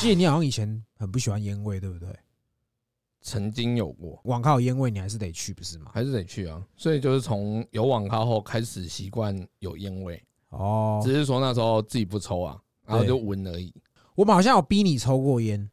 记得你好像以前很不喜欢烟味，对不对？曾经有过，网咖有烟味，你还是得去，不是吗？还是得去啊。所以就是从有网咖后开始习惯有烟味，哦，只是说那时候自己不抽啊，然后就闻而已。我们好像有逼你抽过烟，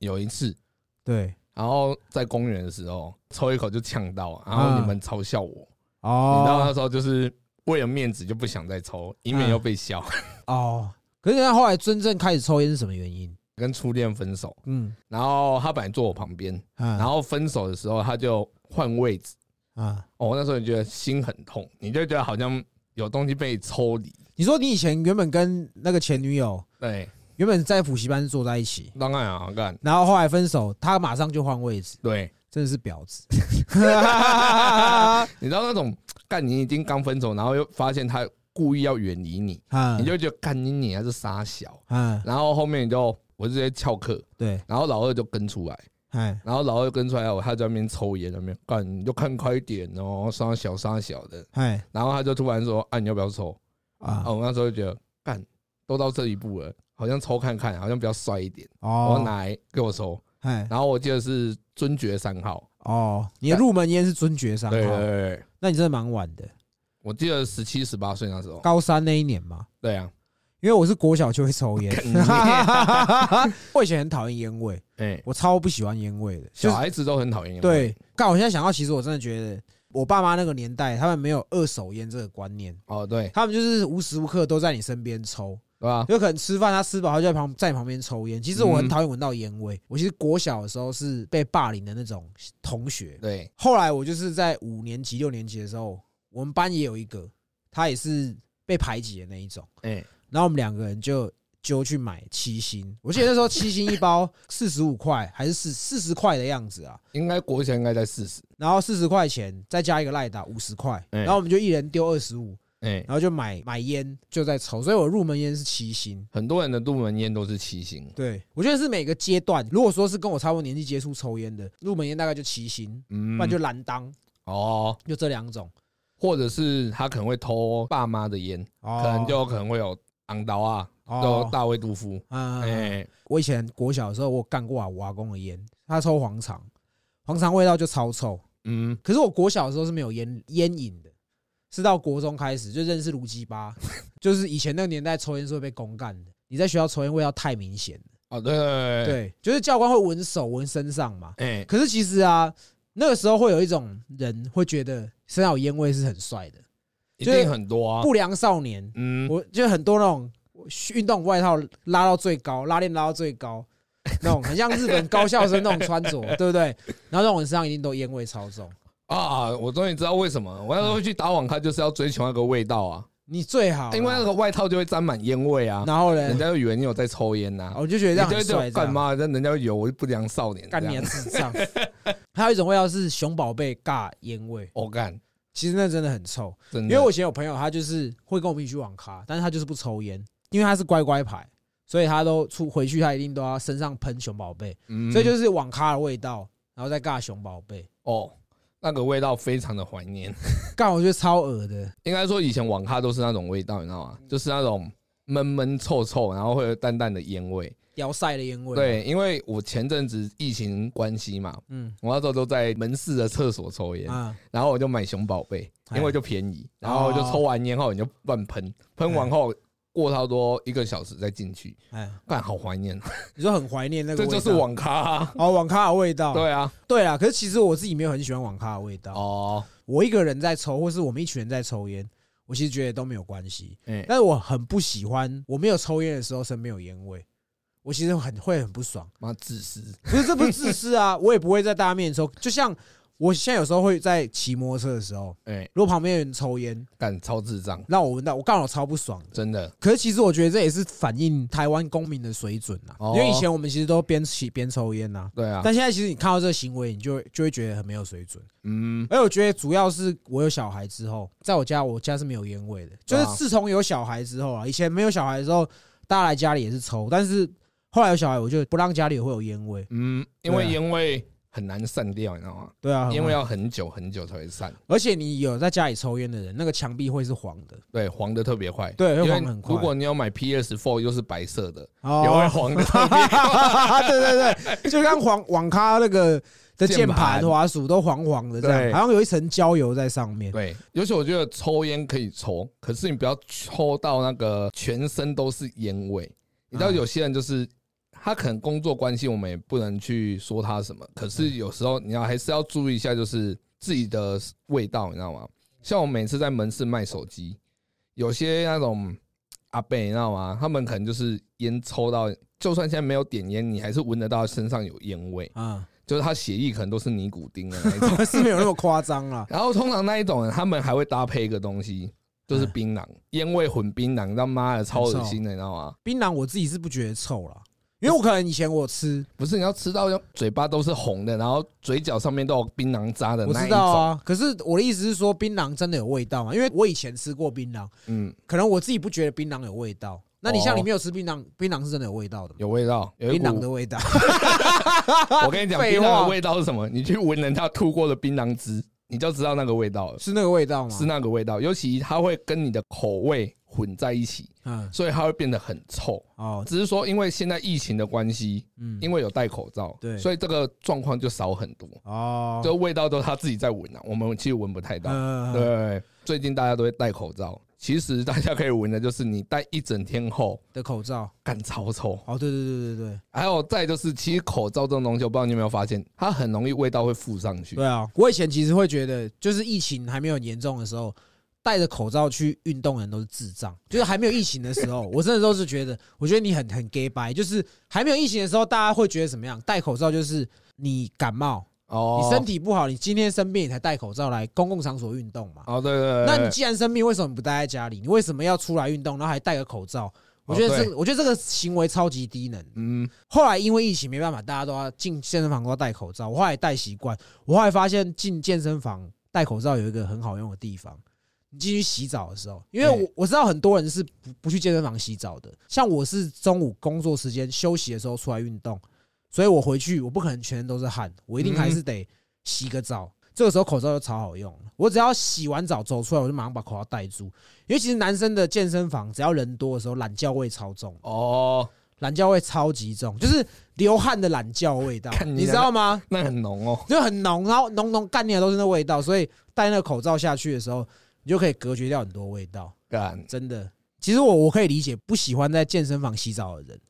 有一次，对，然后在公园的时候抽一口就呛到，然后你们嘲笑我，哦，你知道那时候就是为了面子就不想再抽，以免又被笑。哦，可是他后来真正开始抽烟是什么原因？跟初恋分手，嗯，然后他本来坐我旁边，然然后分手的时候他就换位置，啊，哦，那时候你觉得心很痛，你就觉得好像有东西被抽离。你说你以前原本跟那个前女友对，原本在补习班是坐在一起，当然啊，干。然后后来分手，他马上就换位置，对，真的是婊子。你知道那种干你已经刚分手，然后又发现他故意要远离你，啊。你就觉得干你你还是傻小，啊，然后后面你就我就直接翘课，对，然后老二就跟出来，哎，然后老二跟出来，我他在那边抽烟，那边干你就看快一点哦，杀小杀小的，哎然后他就突然说啊你要不要抽？啊。哦，我那时候就觉得干都到这一步了，好像抽看看，好像比较帅一点，我哦，拿来给我抽，哎然后我记得是尊爵三号，哦，你的入门烟是尊爵三号。对号，对对，那你真的蛮晚的，我记得十七十八岁那时候，高三那一年嘛。对啊，因为我是国小就会抽烟 我以前很讨厌烟味，哎，我超不喜欢烟味的。小孩子都很讨厌烟味，对，但我现在想到，其实我真的觉得，我爸妈那个年代，他们没有二手烟这个观念，哦对，他们就是无时无刻都在你身边抽，对吧？有可能吃饭他吃饱，他就在旁在旁边抽烟。其实我很嗯讨厌闻到烟味。我其实国小的时候是被霸凌的那种同学，对，后来我就是在五年级、六年级的时候，我们班也有一个，他也是被排挤的那一种。哎，然后我们两个人就揪去买七星，我记得那时候七星一包 四十五块还是四四十块的样子啊。应该国小应该在四十，然后四十块钱再加一个赖打五十块，哎。然后我们就一人丢二十五，哎，然后就买买烟就在抽，所以我入门烟是七星。很多人的入门烟都是七星，对，我觉得是每个阶段，如果说是跟我差不多年纪接触抽烟的，入门烟大概就七星，嗯。不然就蓝当，哦，就这两种。或者是他可能会偷爸妈的烟，哦。可能就可能会有昂刀啊，就哦，大卫杜夫，嗯，哎，我以前国小的时候，我干过啊我阿公的烟，他抽黄肠，黄肠味道就超臭。嗯，可是我国小的时候是没有烟烟瘾的，是到国中开始就认识卢基巴，就是以前那个年代抽烟是会被公干的。你在学校抽烟味道太明显了，哦，对对对，对，就是教官会闻手闻身上嘛。哎，可是其实啊，那个时候会有一种人会觉得身上有烟味是很帅的，一定很多啊，不良少年。嗯，我就很多那种运动外套拉到最高，拉链拉到最高，那种很像日本高校生那种穿着，对不对？然后那种人身上一定都烟味超重。啊，我终于知道为什么我那时候会去打网咖，就是要追求那个味道啊，你最好，因为那个外套就会沾满烟味啊，然后呢人，家就以为你有在抽烟呐，我就觉得这样很帅，干？嘛？但人家会以为我是不良少年，干你啊，这样智障！还有一种味道是熊宝贝尬烟味，我干，其实那真的很臭。真的，因为我以前有朋友，他就是会跟我们一起去网咖，但是他就是不抽烟，因为他是乖乖牌，所以他都出回去他一定都要身上喷熊宝贝，嗯所以就是网咖的味道，然后再尬熊宝贝，哦，那个味道非常的怀念。尬我觉得超恶的。应该说以前网咖都是那种味道，你知道吗？就是那种闷闷臭臭，然后会有淡淡的烟味。屌晒的烟味，，对，因为我前阵子疫情关系嘛，嗯。我那时候都在门市的厕所抽烟，啊，然后我就买熊宝贝，哎。因为就便宜，然后就抽完烟后你就乱喷，喷完后过差不多一个小时再进去，哎，但好怀念，你说很怀念那个这就是网咖啊。哦网咖的味道，对啊，对啊。可是其实我自己没有很喜欢网咖的味道，哦，我一个人在抽，或是我们一群人在抽烟，我其实觉得都没有关系。哎，但是我很不喜欢我没有抽烟的时候身边有烟味，我其实很会很不爽。妈自私，不是，这不是自私啊，我也不会在大家面前抽。就像我现在有时候会在骑摩托车的时候，哎，如果旁边有人抽烟，干超智障，让我闻到，我刚好超不爽的。真的，可是其实我觉得这也是反映台湾公民的水准啊，哦因为以前我们其实都边骑边抽烟呐，对啊，但现在其实你看到这个行为，你就会就会觉得很没有水准。嗯，而我觉得主要是我有小孩之后，在我家我家是没有烟味的，就是啊自从有小孩之后啊，以前没有小孩的时候，大家来家里也是抽，但是后来有小孩，我就不让家里会有烟味。嗯，因为烟味很难散掉，你知道吗？对啊，因为要很久很久才会散。而且你有在家里抽烟的人，那个墙壁会是黄的，对，黄的特别快。对会因为如果你有买 PS Four 又是白色的，哦也会黄的特别快。对对对，就像黄网咖那个的键键盘、滑鼠都黄黄的这对样，好像有一层焦油在上面。对，尤其我觉得抽烟可以抽，可是你不要抽到那个全身都是烟味。你知道啊有些人就是他可能工作关系，我们也不能去说他什么，可是有时候你要还是要注意一下，就是自己的味道，你知道吗？像我每次在门市卖手机，有些那种阿伯，你知道吗？他们可能就是烟抽到，就算现在没有点烟，你还是闻得到身上有烟味，啊，就是他血液可能都是尼古丁的那一种。是没有那么夸张啦。然后通常那一种人，他们还会搭配一个东西，就是哎槟榔，烟味混槟榔，他妈的超恶心的，你知道吗？槟榔我自己是不觉得臭啦，因为我可能以前我吃，不是你要吃到嘴巴都是红的，然后嘴角上面都有槟榔渣的我知那一种，道啊。可是我的意思是说，槟榔真的有味道吗？因为我以前吃过槟榔，嗯，可能我自己不觉得槟榔有味道。那你像哦你没有吃槟榔，槟榔是真的有味道的吗？有味道，有一槟榔股的味道，我跟你讲，槟榔的味道是什么？你去闻人家吐过的槟榔汁，你就知道那个味道了，是那个味道吗？是那个味道。尤其它会跟你的口味混在一起，嗯，所以它会变得很臭。哦，只是说，因为现在疫情的关系，嗯，因为有戴口罩，对所以这个状况就少很多。哦，就味道都是他自己在闻啊，我们其实闻不太到。呃，对，最近大家都会戴口罩，其实大家可以闻的就是你戴一整天后的口罩，干超臭。哦，对对对对对，还有再就是，其实口罩这种东西，我不知道你有没有发现，它很容易味道会附上去。对啊，我以前其实会觉得，就是疫情还没有很严重的时候，戴着口罩去运动的人都是智障。就是还没有疫情的时候，我真的都是觉得，我觉得你很很 gay 白。就是还没有疫情的时候，大家会觉得怎么样？戴口罩就是你感冒，哦你身体不好，你今天生病你才戴口罩来公共场所运动嘛。哦，对对对，那你既然生病，为什么你不待在家里？你为什么要出来运动，然后还戴个口罩？我觉得哦这，我觉得这个行为超级低能。嗯，后来因为疫情没办法，大家都要进健身房都要戴口罩。我后来戴习惯，我后来发现进健身房戴口罩有一个很好用的地方。你进去洗澡的时候，因为我我知道很多人是不不去健身房洗澡的，像我是中午工作时间休息的时候出来运动，所以我回去我不可能全身都是汗，我一定还是得洗个澡。这个时候口罩就超好用了，我只要洗完澡走出来，我就马上把口罩戴住。因为其实男生的健身房只要人多的时候，懒觉味超重。哦，懒觉味超级重，就是流汗的懒觉味道，你你知道吗？那很浓哦。就很浓，然后浓浓干你的都是那味道，所以戴那个口罩下去的时候，你就可以隔绝掉很多味道。干，真的，其实我我可以理解不喜欢在健身房洗澡的人，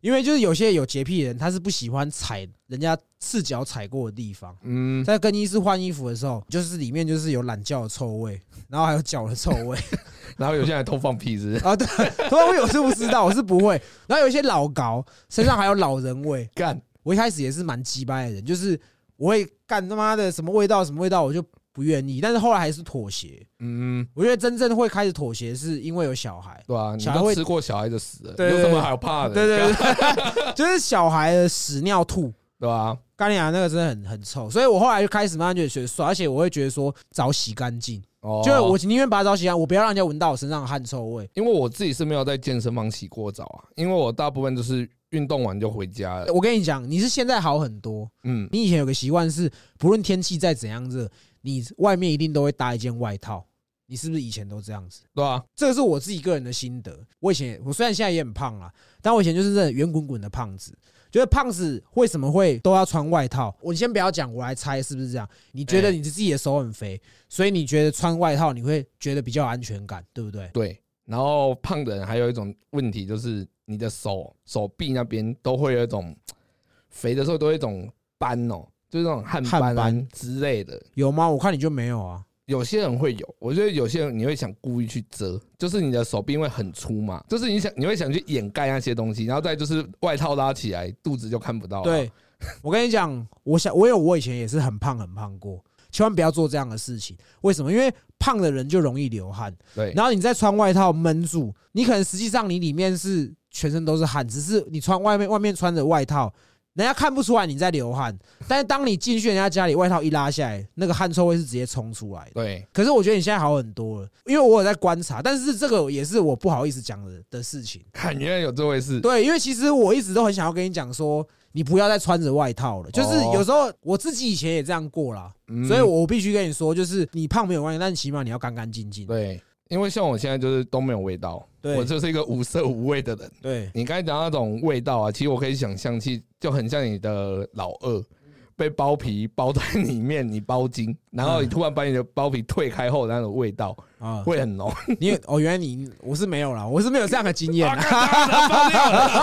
因为就是有些有洁癖的人，他是不喜欢踩人家赤脚踩过的地方。嗯，在更衣室换衣服的时候，就是里面就是有懒觉的臭味，然后还有脚的臭味。然后有些人还偷放屁是不是 啊，对，我我是不知道，我是不会。然后有一些老高身上还有老人味，干，我一开始也是蛮鸡掰的人，就是我会干他妈的什么味道什么味道，我就不愿意。但是后来还是妥协。嗯，我觉得真正会开始妥协，是因为有小孩。对啊，你小孩吃过小孩的屎有什么好怕的？对对干对，就是小孩的屎尿吐，对吧？干你娘那个真的很很臭，所以我后来就开始慢慢觉得觉得爽，而且我会觉得说澡洗干净，哦，就是我宁愿把澡洗干，我不要让人家闻到我身上的汗臭味。因为我自己是没有在健身房洗过澡啊，因为我大部分就是运动完就回家了。我跟你讲，你是现在好很多，嗯，你以前有个习惯是，不论天气再怎样热，你外面一定都会搭一件外套。你是不是以前都这样子？对啊，这个是我自己个人的心得。我以前我虽然现在也很胖啦，但我以前就是这圆滚滚的胖子。觉得胖子为什么会都要穿外套？我先不要讲，我来猜是不是这样？你觉得哎你自己的手很肥，所以你觉得穿外套你会觉得比较有安全感，对不对？对。然后胖的人还有一种问题，就是你的手手臂那边都会有一种肥的时候都有一种斑哦，就是那种汗斑汗斑啊之类的。有吗？我看你就没有啊。有些人会有，我觉得有些人你会想故意去遮，就是你的手臂因为很粗嘛，就是你想你会想去掩盖那些东西，然后再就是外套拉起来，肚子就看不到了。对，我跟你讲，我想我有我以前也是很胖很胖过，千万不要做这样的事情。为什么？因为胖的人就容易流汗，对，然后你再穿外套闷住，你可能实际上你里面是全身都是汗，只是你穿外面外面穿着外套，人家看不出来你在流汗。但是当你进去人家家里，外套一拉下来，那个汗臭味是直接冲出来的。对，可是我觉得你现在好很多了，因为我有在观察，但是这个也是我不好意思讲的的事情。看原来有这回事。对，因为其实我一直都很想要跟你讲说，你不要再穿着外套了。就是有时候我自己以前也这样过啦，嗯所以我必须跟你说，就是你胖没有关系，但起码你要干干净净。对，因为像我现在就是都没有味道，对。我就是一个无色无味的人。对，你刚才讲那种味道啊，其实我可以想象，其实就很像你的老二被包皮包在里面，你包筋，然后你突然把你的包皮退开后，那种味道啊，会很浓。你也哦，原来你我是没有啦，我是没有这样的经验。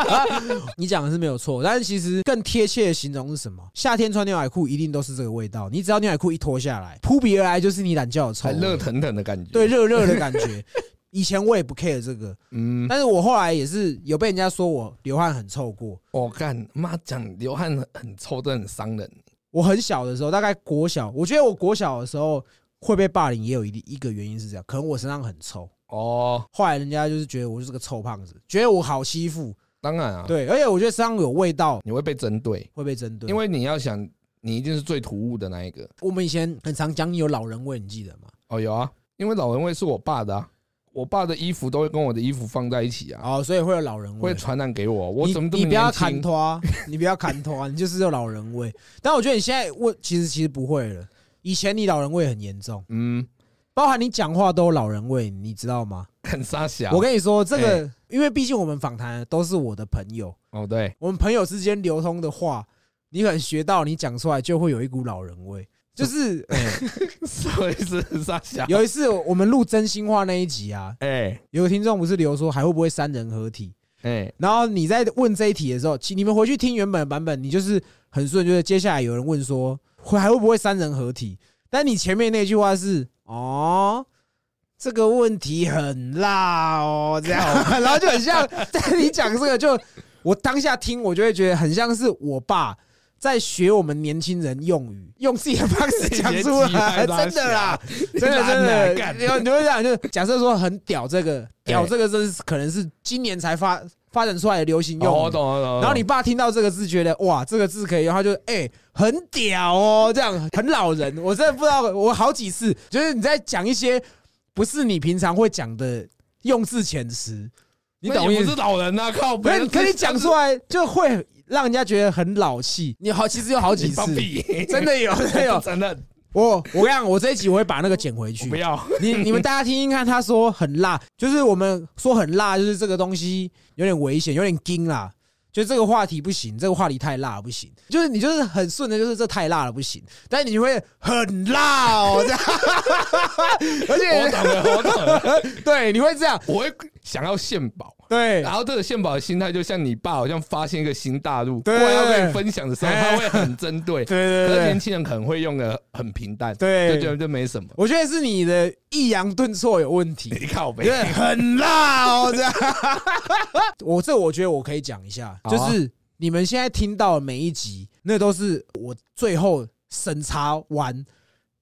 你讲的是没有错，但是其实更贴切的形容是什么？夏天穿牛仔裤一定都是这个味道，你只要牛仔裤一脱下来，扑鼻而来就是你懒觉的臭，很热腾腾的感觉。对，热热的感觉。以前我也不 care 这个，嗯，但是我后来也是有被人家说我流汗很臭过。我干妈讲流汗很很臭，真的很伤人。我很小的时候，大概国小，我觉得我国小的时候会被霸凌，也有一一个原因是这样，可能我身上很臭。哦，后来人家就是觉得我就是个臭胖子，觉得我好欺负。当然啊，对，而且我觉得身上有味道你会被针对，会被针对，因为你要想，你一定是最突兀的那一个。我们以前很常讲你有老人味，你记得吗？哦，有啊，因为老人味是我爸的啊，我爸的衣服都会跟我的衣服放在一起啊，哦，所以会有老人味。会传染给我。我你怎么这么 你不要砍？拖，你不要砍拖，你就是有老人味。但我觉得你现在问，其实其实不会了。以前你老人味很严重，嗯，包含你讲话都有老人味，你知道吗？很傻小。我跟你说，这哎个，因为毕竟我们访谈都是我的朋友，哦，对，我们朋友之间流通的话，你可能学到，你讲出来就会有一股老人味。就是所以是傻小。有一次我们录真心话那一集啊，哎有个听众不是留说还会不会三人合体？哎，然后你在问这一题的时候，其你们回去听原本的版本，你就是很顺，就是接下来有人问说会还会不会三人合体？但你前面那句话是哦，这个问题很辣哦，这样，然后就很像在你讲这个，就我当下听，我就会觉得很像是我爸。在学我们年轻人用语，用自己的方式讲出来，真的啦，真的真的，你就会这样，就假设说很屌，这个屌这个真是可能是今年才发发展出来的流行哦，用语。我懂我懂。然后你爸听到这个字，觉得哇，这个字可以用，他就哎、很屌哦，这样很老人。我真的不知道，我好几次就是你在讲一些不是你平常会讲的用字遣词，你懂我是？老人呐，靠可背。是可以讲出来，就会让人家觉得很老气。你好，其实有好几次，真的有，真的有。真的我我跟你讲，我这一集我会把那个剪回去不。要。你你们大家听听看，他说很辣，就是我们说很辣，就是这个东西有点危险，有点惊啦。就这个话题不行，这个话题太辣不行。就是你就是很顺的，就是这太辣了不行，但你会很辣哦，这样，而 且我且懂了，我懂了。对，你会这样，我会想要献宝，对然后这个献宝的心态，就像你爸好像发现一个新大陆，对过来要跟你分享的时候，哎他会很针对。对对可是年，轻人可能会用的很平淡，对就觉得这没什么。我觉得是你的抑扬顿挫有问题。你靠背对，很辣哦，这样。我这我觉得我可以讲一下，就是你们现在听到的每一集，那都是我最后审查完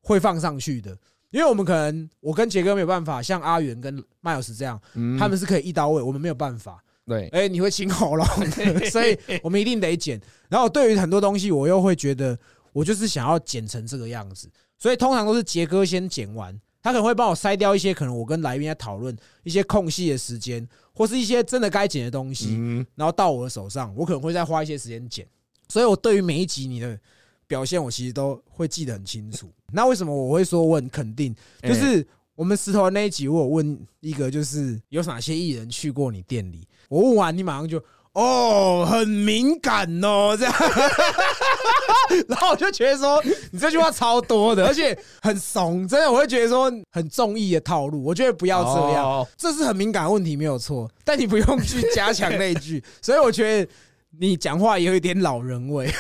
会放上去的。因为我们可能我跟杰哥没有办法像阿元跟麦尔斯这样，嗯他们是可以一刀位，我们没有办法。对，哎，你会清喉咙，所以我们一定得剪。然后对于很多东西，我又会觉得我就是想要剪成这个样子，所以通常都是杰哥先剪完，他可能会帮我筛掉一些可能我跟来宾在讨论一些空隙的时间，或是一些真的该剪的东西，嗯，然后到我的手上，我可能会再花一些时间剪。所以我对于每一集你的表现，我其实都会记得很清楚。那为什么我会说我很肯定？哎就是我们石头那一集，我有问一个，就是有哪些艺人去过你店里？我问完，你马上就哦，很敏感哦，这样。然后我就觉得说，你这句话超多的，而且很怂，真的，我会觉得说很中意的套路。我觉得不要这样，哦这是很敏感的问题，没有错。但你不用去加强那一句，所以我觉得你讲话也有一点老人味。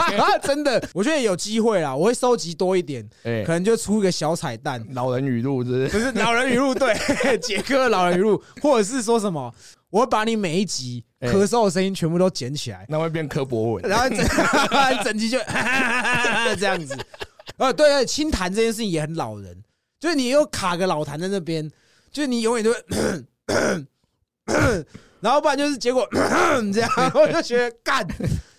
真的，我觉得有机会啦，我会收集多一点，哎可，能就出一个小彩蛋。老人语录是不是？老人语录，对，杰哥老人语录，或者是说什么，我会把你每一集哎咳嗽的声音全部都捡起来，那会变柯博文。然后整整集就这样子。呃，对对，清痰这件事情也很老人，就是你又卡个老痰在那边，就是你永远都会，然后不然就是结果 这样，我就觉得干。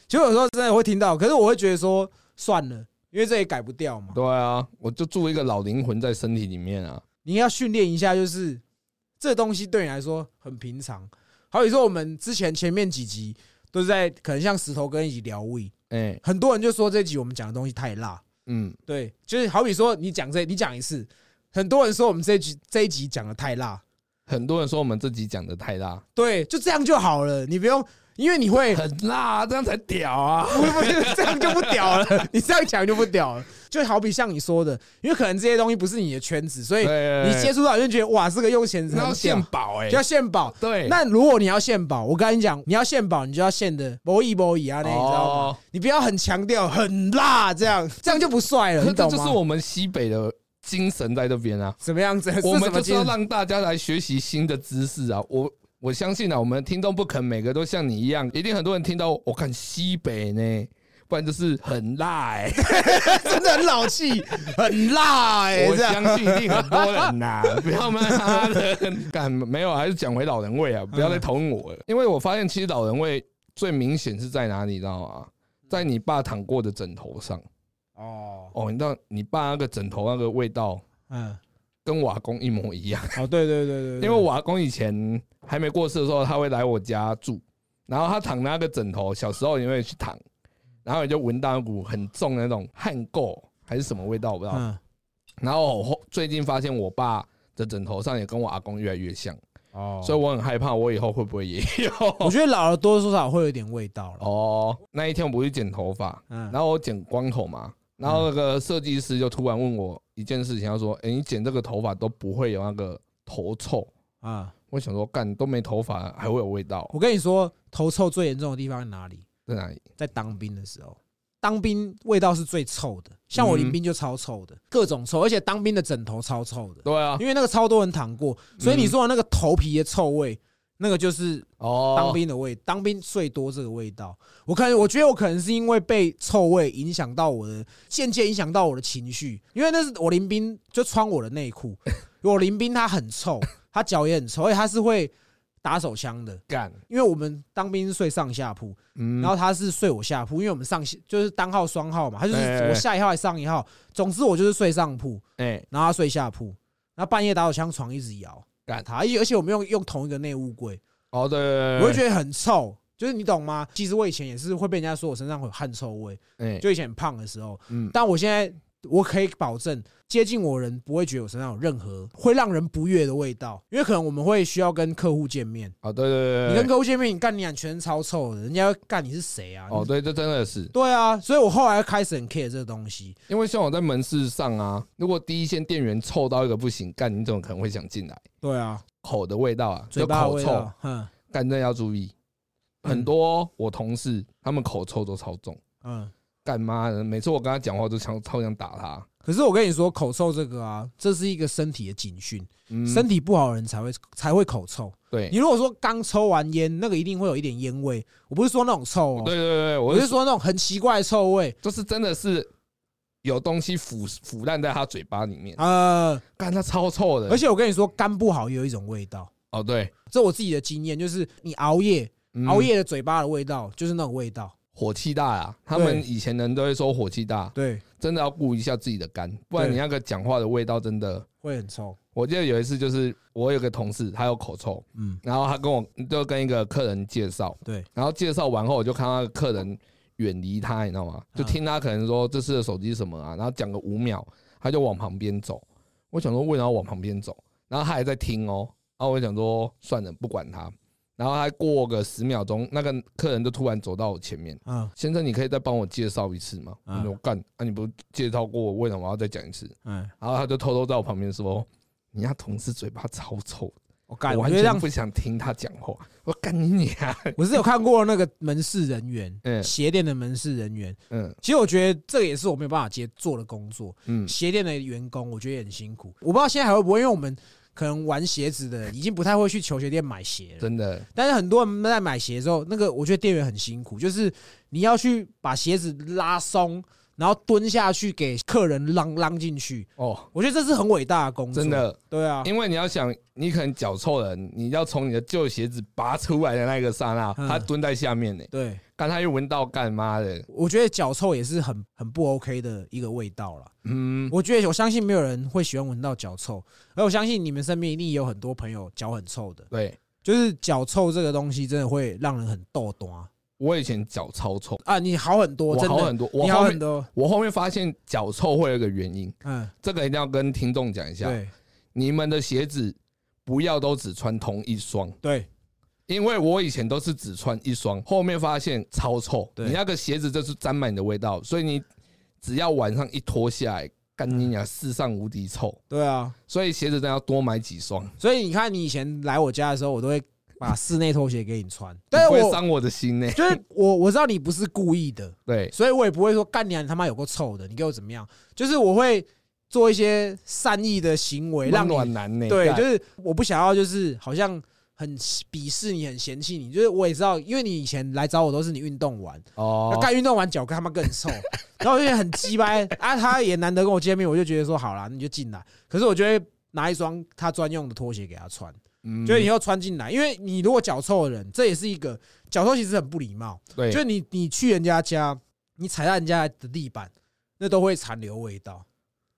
其实有时候真的会听到，可是我会觉得说算了，因为这也改不掉嘛。对啊，我就住一个老灵魂在身体里面啊。你要训练一下，就是这东西对你来说很平常。好比说，我们之前前面几集都是在可能像石头跟一起聊味，哎，很多人就说这集我们讲的东西太辣，嗯，对，就是好比说你讲这你讲一次，很多人说我们这一集这一集讲的太辣，很多人说我们这集讲的太辣，对，就这样就好了，你不用，因为你会很辣，这样才屌啊！不不不，这样就不屌了，你这样讲就不屌了。就好比像你说的，因为可能这些东西不是你的圈子，所以你接触到你就觉得哇，这个用钱那要献宝哎就，要献宝。对，那如果你要献宝，我跟你讲，你要献宝，你就要献的博一博一啊，那你知道吗？哦，你不要很强调很辣，这样这样就不帅了，你懂吗？就是我们西北的精神在这边啊。什么样子？我们就是要让大家来学习新的知识啊！我我相信啊，我们听众不可能每个都像你一样，一定很多人听到我看西北呢，不然就是很辣哎、真的很老气，很辣哎、我相信一定很多人呐、不要妈的干没有，还是讲回老人味啊！不要再捅我了，因为我发现其实老人味最明显是在哪里，你知道吗？在你爸躺过的枕头上哦，哦，你知道你爸那个枕头那个味道嗯，跟瓦工一模一样。哦，对对对对，对因为我阿公以前还没过世的时候，他会来我家住，然后他躺那个枕头，小时候也会去躺，然后你就闻到一股很重的那种汗垢还是什么味道，我不知道。嗯然后我后最近发现我爸的枕头上也跟我阿公越来越像，哦，所以我很害怕我以后会不会也有。我觉得老了多多少少会有点味道了。哦，那一天我不是剪头发，嗯，然后我剪光头嘛，然后那个设计师就突然问我一件事情，他说：“哎，你剪这个头发都不会有那个头臭？”啊，我想说，干都没头发还会有味道，我跟你说，头臭最严重的地方在哪里？在哪里？在当兵的时候，当兵味道是最臭的。像我临兵就超臭的，各种臭，而且当兵的枕头超臭的，对啊，因为那个超多人躺过，所以你说的那个头皮的臭味，那个就是哦，当兵的味，当兵最多这个味道。我可能我觉得我可能是因为被臭味影响到我的，间接影响到我的情绪，因为那是我临兵就穿我的内裤，我临兵他很臭，他脚也很臭，而且他是会打手枪的。干，因为我们当兵是睡上下铺，嗯。然后他是睡我下铺，因为我们上就是单号双号嘛，他就是哎我下一号还上一号，总之我就是睡上铺，哎，然后他睡下铺，然后半夜打手枪床一直摇，干他，而且而且我们用用同一个内务柜，哦，对我会觉得很臭，就是你懂吗？其实我以前也是会被人家说我身上会有汗臭味，就以前很胖的时候，嗯，但我现在我可以保证，接近我人不会觉得我身上有任何会让人不悦的味道，因为可能我们会需要跟客户见面，哦，对对对，你跟客户见面，你干你俩全身超臭的，人家会干你是谁啊？哦，对，这真的是，对啊，所以我后来开始很 care 这个东西。因为像我在门市上啊，如果第一线店员臭到一个不行，干，你怎么可能会想进来？对啊，口的味道啊，嘴就口臭巴的味道，，嗯干，真的要注意。很多我同事他们口臭都超重，嗯。干妈的，每次我跟他讲话都想超想打他。可是我跟你说，口臭这个啊，这是一个身体的警讯，嗯，身体不好的人才会才会口臭。对你如果说刚抽完烟，那个一定会有一点烟味。我不是说那种臭哦，对对对，我我是说，那种很奇怪的臭味。就是真的是有东西腐腐烂在他嘴巴里面，呃，干他超臭的。而且我跟你说，肝不好也有一种味道，哦，对，这我自己的经验，就是你熬夜，嗯熬夜的嘴巴的味道就是那种味道。火气大啊，他对们以前人都会说火气大，对，真的要顾一下自己的肝，不然你那个讲话的味道真的。会很臭。我记得有一次，就是我有个同事，他有口臭，嗯，然后他跟我就跟一个客人介绍，对，然后介绍完后，我就看到那个客人远离他，你知道吗？就听他可能说这次的手机是什么啊，然后讲个五秒，他就往旁边走。我想说为什么要往旁边走？然后他还在听哦，然后我想说算了，不管他。然后还过个十秒钟，那个客人就突然走到我前面，嗯先生，你可以再帮我介绍一次吗？嗯我说干啊，你不是介绍过我，为什么我要再讲一次？嗯，然后他就偷偷在我旁边说：“你家同事嘴巴超臭，我干，我完我觉得这样全不想听他讲话。”我说干你娘！我是有看过那个门市人员，嗯鞋店的门市人员。嗯其实我觉得这个也是我没有办法接做的工作。嗯，鞋店的员工，我觉得也很辛苦。我不知道现在还会不会，因为我们可能玩鞋子的已经不太会去球鞋店买鞋了。真的，但是很多人在买鞋的时候，那个我觉得店员很辛苦，就是你要去把鞋子拉松，然后蹲下去给客人拉拉进去。哦，我觉得这是很伟大的工作，真。的，对啊，因为你要想，你可能脚臭了，你要从你的旧鞋子拔出来的那个刹那，嗯他蹲在下面呢，对，刚他又闻到干妈的，我觉得脚臭也是很很不 OK 的一个味道了。嗯，我觉得我相信没有人会喜欢闻到脚臭，而我相信你们身边一定也有很多朋友脚很臭的。对，就是脚臭这个东西，真的会让人很逗短。我以前脚超臭，啊，你好很多，我，好很多，我好很多，我后面发现脚臭会有一个原因，嗯，这个一定要跟听众讲一下，对。你们的鞋子不要都只穿同一双。对。因为我以前都是只穿一双，后面发现超臭，对。你那个鞋子就是沾满你的味道，所以你只要晚上一脱下来，干你娘世上无敌臭，对啊，所以鞋子真的要多买几双，所以你看，你以前来我家的时候，我都会把室内拖鞋给你穿，但是我不会伤我的心呢。就是我我知道你不是故意的，对，所以我也不会说干你啊，你他妈有够臭的，你给我怎么样？就是我会做一些善意的行为，让暖男呢？对，干就是我不想要，就是好像很鄙视你，很嫌弃你。就是我也知道，因为你以前来找我都是你运动完，那哦，干运动完脚他妈更臭，然后我就觉得很鸡掰啊。他也难得跟我见面，我就觉得说好啦，你就进来。可是我就会拿一双他专用的拖鞋给他穿，嗯就是以后穿进来，因为你如果脚臭的人，这也是一个脚臭，其实很不礼貌。对，就是你你去人家家，你踩到人家的地板，那都会残留味道。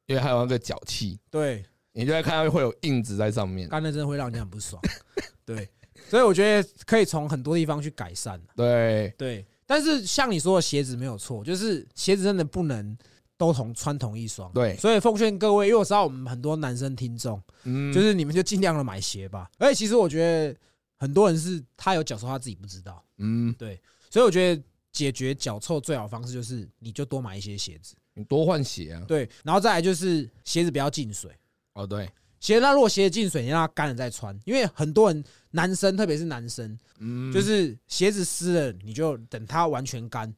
因为还有那个脚气，对，你就会看到会有印子在上面。干那真的会让人家很不爽。对，所以我觉得可以从很多地方去改善。对，对，但是像你说的鞋子没有错，就是鞋子真的不能都同穿同一双。对所以奉劝各位，因为我知道我们很多男生听众，嗯，就是你们就尽量的买鞋吧。而且其实我觉得很多人是他有脚臭，他自己不知道。嗯，对所以我觉得解决脚臭最好的方式就是你就多买一些鞋子。你多换鞋啊。对，然后再来就是鞋子不要进水。哦，对，鞋那如果鞋子进水，你让它干了再穿，因为很多人男生，特别是男生，嗯，就是鞋子湿了，你就等它完全干，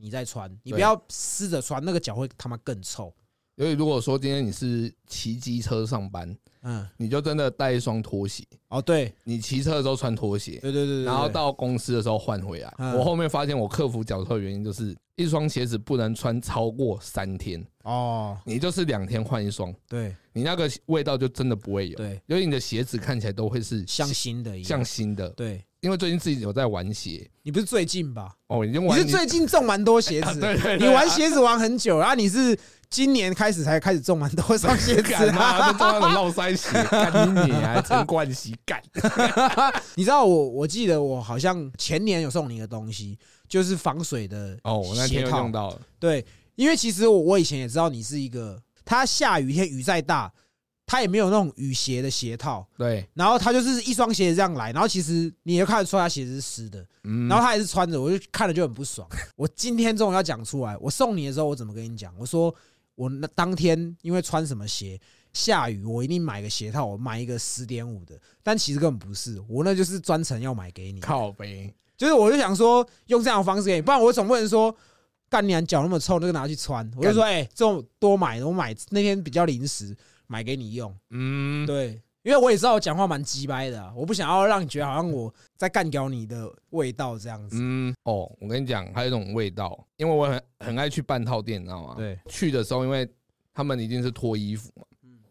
你再穿，你不要湿着穿，那个脚会他妈更臭。所以如果说今天你是骑机车上班，嗯，你就真的带一双拖鞋，哦，对，你骑车的时候穿拖鞋，对对对对，然后到公司的时候换回来。嗯。我后面发现我克服脚臭的原因就是一双鞋子不能穿超过三天，哦，你就是两天换一双，对。你那个味道就真的不会有，对，因为你的鞋子看起来都会是像新的一样，像新的。对因为最近自己有在玩鞋你不是最近吧？哦，已经你玩是最近中蛮多鞋子，对对，你玩鞋子玩很久，然后你是今年开始才开始中蛮多双鞋子干啊。啊，这重要的绕腮鞋，干你啊，陈冠希干，你知道我，我记得我好像前年有送你一个东西，就是防水的哦，我那天鞋套用。到了，对，因为其实我我以前也知道你是一个，它下雨天雨再大，它也没有那种雨鞋的鞋套，对，然后它就是一双鞋子这样来，然后其实你也看得出来他鞋子是湿的，嗯，然后他还是穿着，我就看了就很不爽。我今天终于要讲出来，我送你的时候我怎么跟你讲？我说我那当天因为穿什么鞋。下雨，我一定买个鞋套，我买一个十点五的，但其实根本不是，我那就是专程要买给你。靠背，就是我就想说用这样的方式给你，不然我总不能说干你娘脚那么臭，那个拿去穿。我就说，哎、这种多买，我买那天比较临时买给你用。嗯，对，因为我也知道我讲话蛮鸡掰的啊、我不想要让你觉得好像我在干掉你的味道这样子。嗯，哦，我跟你讲，还有一种味道，因为我很很爱去半套店，你知道吗？对，去的时候，因为他们一定是脱衣服嘛，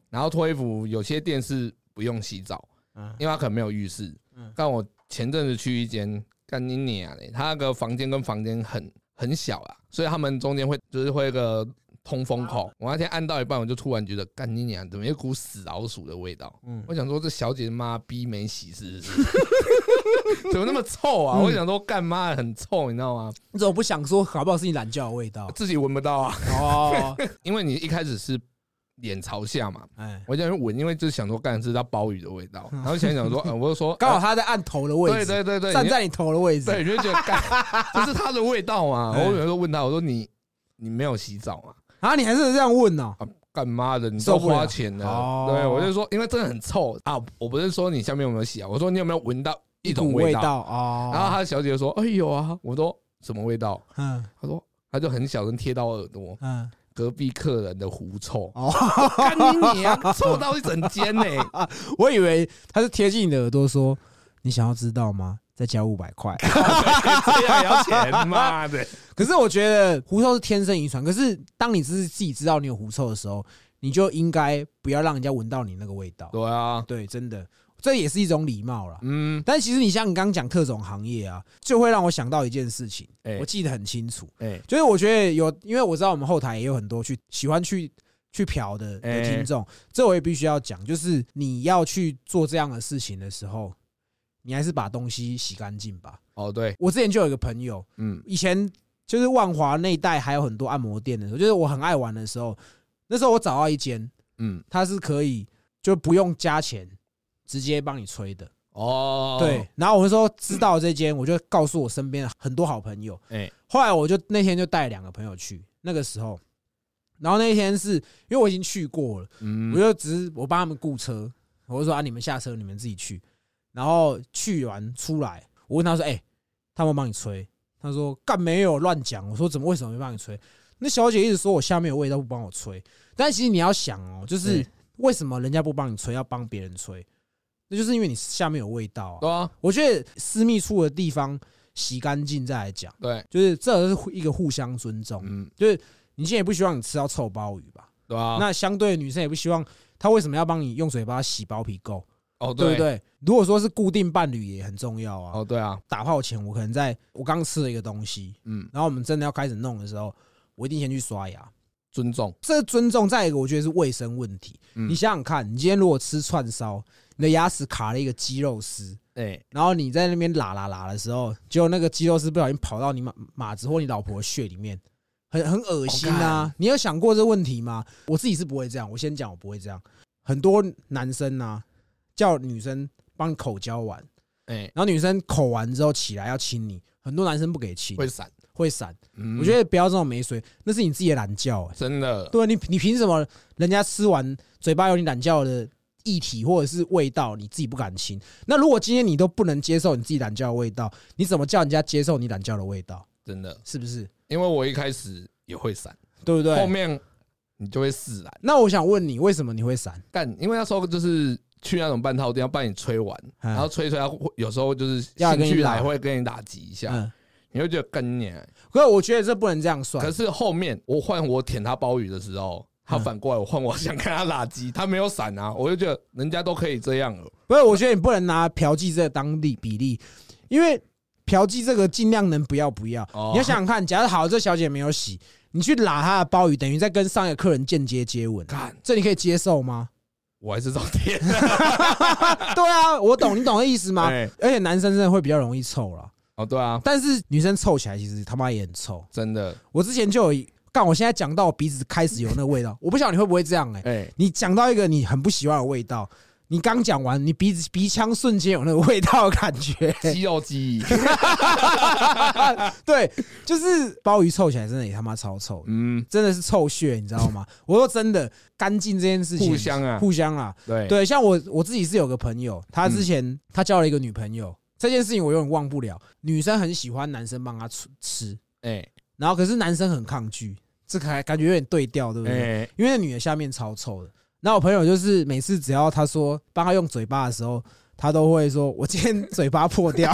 然后脱衣服有些店是不用洗澡，嗯因为他可能没有浴室嗯。但我前阵子去一间干你娘嘞，他那个房间跟房间很很小啊，所以他们中间会就是会有一个通风口。我那天按到一半，我就突然觉得干你娘，怎么有一股死老鼠的味道？嗯我想说这小姐妈逼没洗是不是？怎么那么臭啊？嗯我想说干妈很臭，你知道吗？你怎么不想说，搞不好是你懒觉的味道？自己闻不到啊，哦，因为你一开始是脸朝下嘛，哎，我想闻，因为就是想说干是它鲍鱼的味道，然后想想说，呃，我就说刚好呃他在按头的位对置，对对对，你站在你头的位置。对，你就觉得干这是它的味道嘛。哎我有时候问他，我说你你没有洗澡嘛？啊，你还是这样问哦？啊，干妈的，你都花钱了。哦对，我就说，因为真的很臭啊。我不是说你下面有没有洗啊，我说你有没有闻到一种股味道？道哦。然后他小姐就说：“哎有啊。”我说：“什么味道嗯？”他说：“他就很小声贴到我耳朵，嗯隔壁客人的狐臭，哦，干你娘，臭到一整间呢。我以为他是贴近你的耳朵说：“你想要知道吗？再交五百块。这样也要钱，妈的！”可是我觉得狐臭是天生遗传，可是当你自自己知道你有狐臭的时候，你就应该不要让人家闻到你那个味道。对啊，对，真的，这也是一种礼貌啦。嗯，但其实你像你刚刚讲特种行业啊，就会让我想到一件事情，哎我记得很清楚，哎，就是我觉得有，因为我知道我们后台也有很多去喜欢去去嫖的听众，这我也必须要讲，就是你要去做这样的事情的时候，你还是把东西洗干净吧。哦，对，我之前就有一个朋友，嗯以前就是万华那一带还有很多按摩店的时候，就是我很爱玩的时候，那时候我找到一间，嗯，它是可以就不用加钱，直接帮你吹的。哦，对，，然后我那时候知道这间，我就告诉我身边的很多好朋友。哎，后来我就那天就带两个朋友去，那个时候，然后那一天是因为我已经去过了，嗯我就只是我帮他们雇车，我就说啊，你们下车，你们自己去。然后去完出来，我问他说：“哎、他们帮你吹？”他说：“干没有乱讲。”我说：“怎么为什么没帮你吹？”那小姐一直说我下面有味道，不帮我吹。但其实你要想哦，就是对为什么人家不帮你吹，要帮别人吹？那就是因为你下面有味道啊。对啊，我觉得私密处的地方洗干净再来讲，对，就是这是一个互相尊重。嗯，就是你现在也不希望你吃到臭鲍鱼吧？对啊，那相对的女生也不希望她为什么要帮你用嘴巴洗包皮垢，哦，对不？对？如果说是固定伴侣也很重要啊。哦，对啊，打炮前我可能在我刚吃了一个东西，嗯，然后我们真的要开始弄的时候，我一定先去刷牙。尊重，这个尊重，再一个我觉得是卫生问题。嗯你想想看，你今天如果吃串烧，你的牙齿卡了一个鸡肉丝，哎，然后你在那边拉拉拉的时候，结果那个肌肉丝不小心跑到你马马子或你老婆的血里面，很很恶心啊哦！你有想过这问题吗？我自己是不会这样，我先讲我不会这样。很多男生啊，叫女生帮你口交完，哎，然后女生口完之后起来要亲你，很多男生不给亲，会闪，会闪。嗯我觉得不要这种没水，那是你自己的懒觉、欸。真的，对啊，你你凭什么人家吃完嘴巴有你懒觉的液体或者是味道，你自己不敢亲？那如果今天你都不能接受你自己懒觉的味道，你怎么叫人家接受你懒觉的味道？真的，是不是？因为我一开始也会闪，对不对？后面你就会释然。那我想问你，为什么你会闪？干，因为那时候就是去那种半套店，要帮你吹完，嗯然后吹一吹，他会有时候就是要跟你打兴趣来会跟你打击一下，嗯，你会觉得跟你啊。可是我觉得这不能这样算可。是后面我换我舔他鲍鱼的时候，他嗯反过来我换我 想跟他打击，他没有闪啊，我就觉得人家都可以这样了。不是，我觉得你不能拿嫖妓这个当例比例，因为嫖妓这个尽量能不要不要。哦你要想想看，假如好，这小姐没有洗，你去拉她的鲍鱼，等于在跟上一个客人间接接吻，干，这你可以接受吗？我还是照舔。对啊，我懂，你懂的意思吗？哎而且男生真的会比较容易臭了，哦，对啊，但是女生臭起来其实他妈也很臭。真的，我之前就有一干，我现在讲到我鼻子开始有那个味道，我不晓得你会不会这样哎、哎，你讲到一个你很不喜欢的味道，你刚讲完，你鼻子鼻腔瞬间有那个味道的感觉。肌肉记忆，对，就是鲍鱼臭起来真的也他妈超臭，嗯，真的是臭血，你知道吗？我说真的，干净这件事情，互相啊互相啊。对，对，像我我自己是有个朋友，他之前嗯他交了一个女朋友，这件事情我永远忘不了。女生很喜欢男生帮她吃吃，哎然后可是男生很抗拒，这个还感觉有点对调，对不对？哎，因为那女的下面超臭的。那我朋友就是每次只要他说帮他用嘴巴的时候，他都会说：“我今天嘴巴破掉。”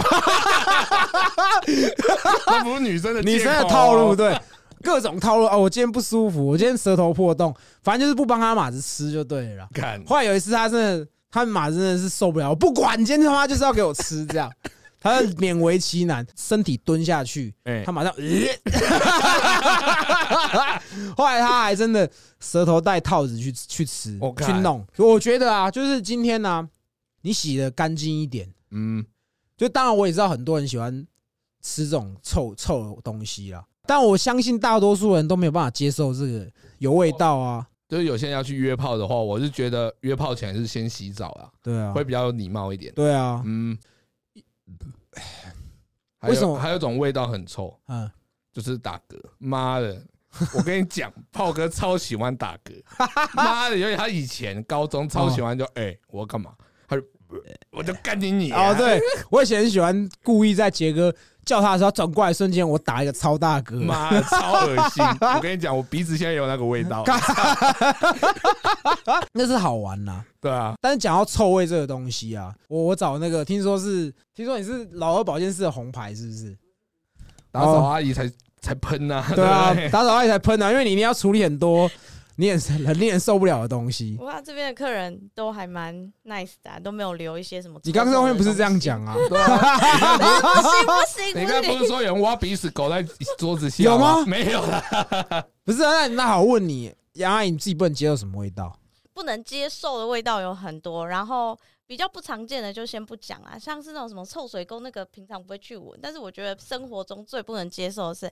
那不是女生的 女生的套路，哦，对，各种套路哦。我今天不舒服，我今天舌头破洞，反正就是不帮他马子吃就对了啦。看，后来有一次，他真的，他马真的是受不了，我不管，你今天他妈就是要给我吃这样。他勉为其难，身体蹲下去，哎。他马上，后来他还真的舌头带套子去去吃去弄。我觉得啊，就是今天呢、你洗的干净一点，嗯，就当然我也知道很多人喜欢吃这种臭臭的东西啦，但我相信大多数人都没有办法接受这个有味道啊。就是有些人要去约炮的话，我是觉得约炮前是先洗澡啊，对啊，会比较有礼貌一点。对啊，嗯，为什么还有一种味道很臭，嗯，就是打嗝。妈的，我跟你讲，炮哥超喜欢打嗝。妈的，因为他以前高中超喜欢就哎、我要干嘛？他就我就干你你、啊、哦，，对我以前很喜欢故意在杰哥叫他的时候转过来瞬间，我打一个超大哥。妈的超恶心！我跟你讲，我鼻子现在有那个味道。那是好玩呐。对啊，但是讲到臭味这个东西啊，我我找那个听说是，听说你是老二保健室的红牌是不是？打扫阿姨才才喷呐。对啊打扫阿姨才喷啊，因为你一定要处理很多你很很令人受不了的东西。不过他这边的客人都还蛮 nice 的啊、都没有留一些什么。你刚刚后面不是这样讲？啊？对啊，不行不行，你刚才不是说有人挖鼻屎狗在桌子下？有吗没有啦。不是啊，那那好，我问你，杨阿姨你自己不能接受什么味道？不能接受的味道有很多，然后比较不常见的就先不讲啊，像是那种什么臭水沟，那个平常不会去闻，但是我觉得生活中最不能接受的是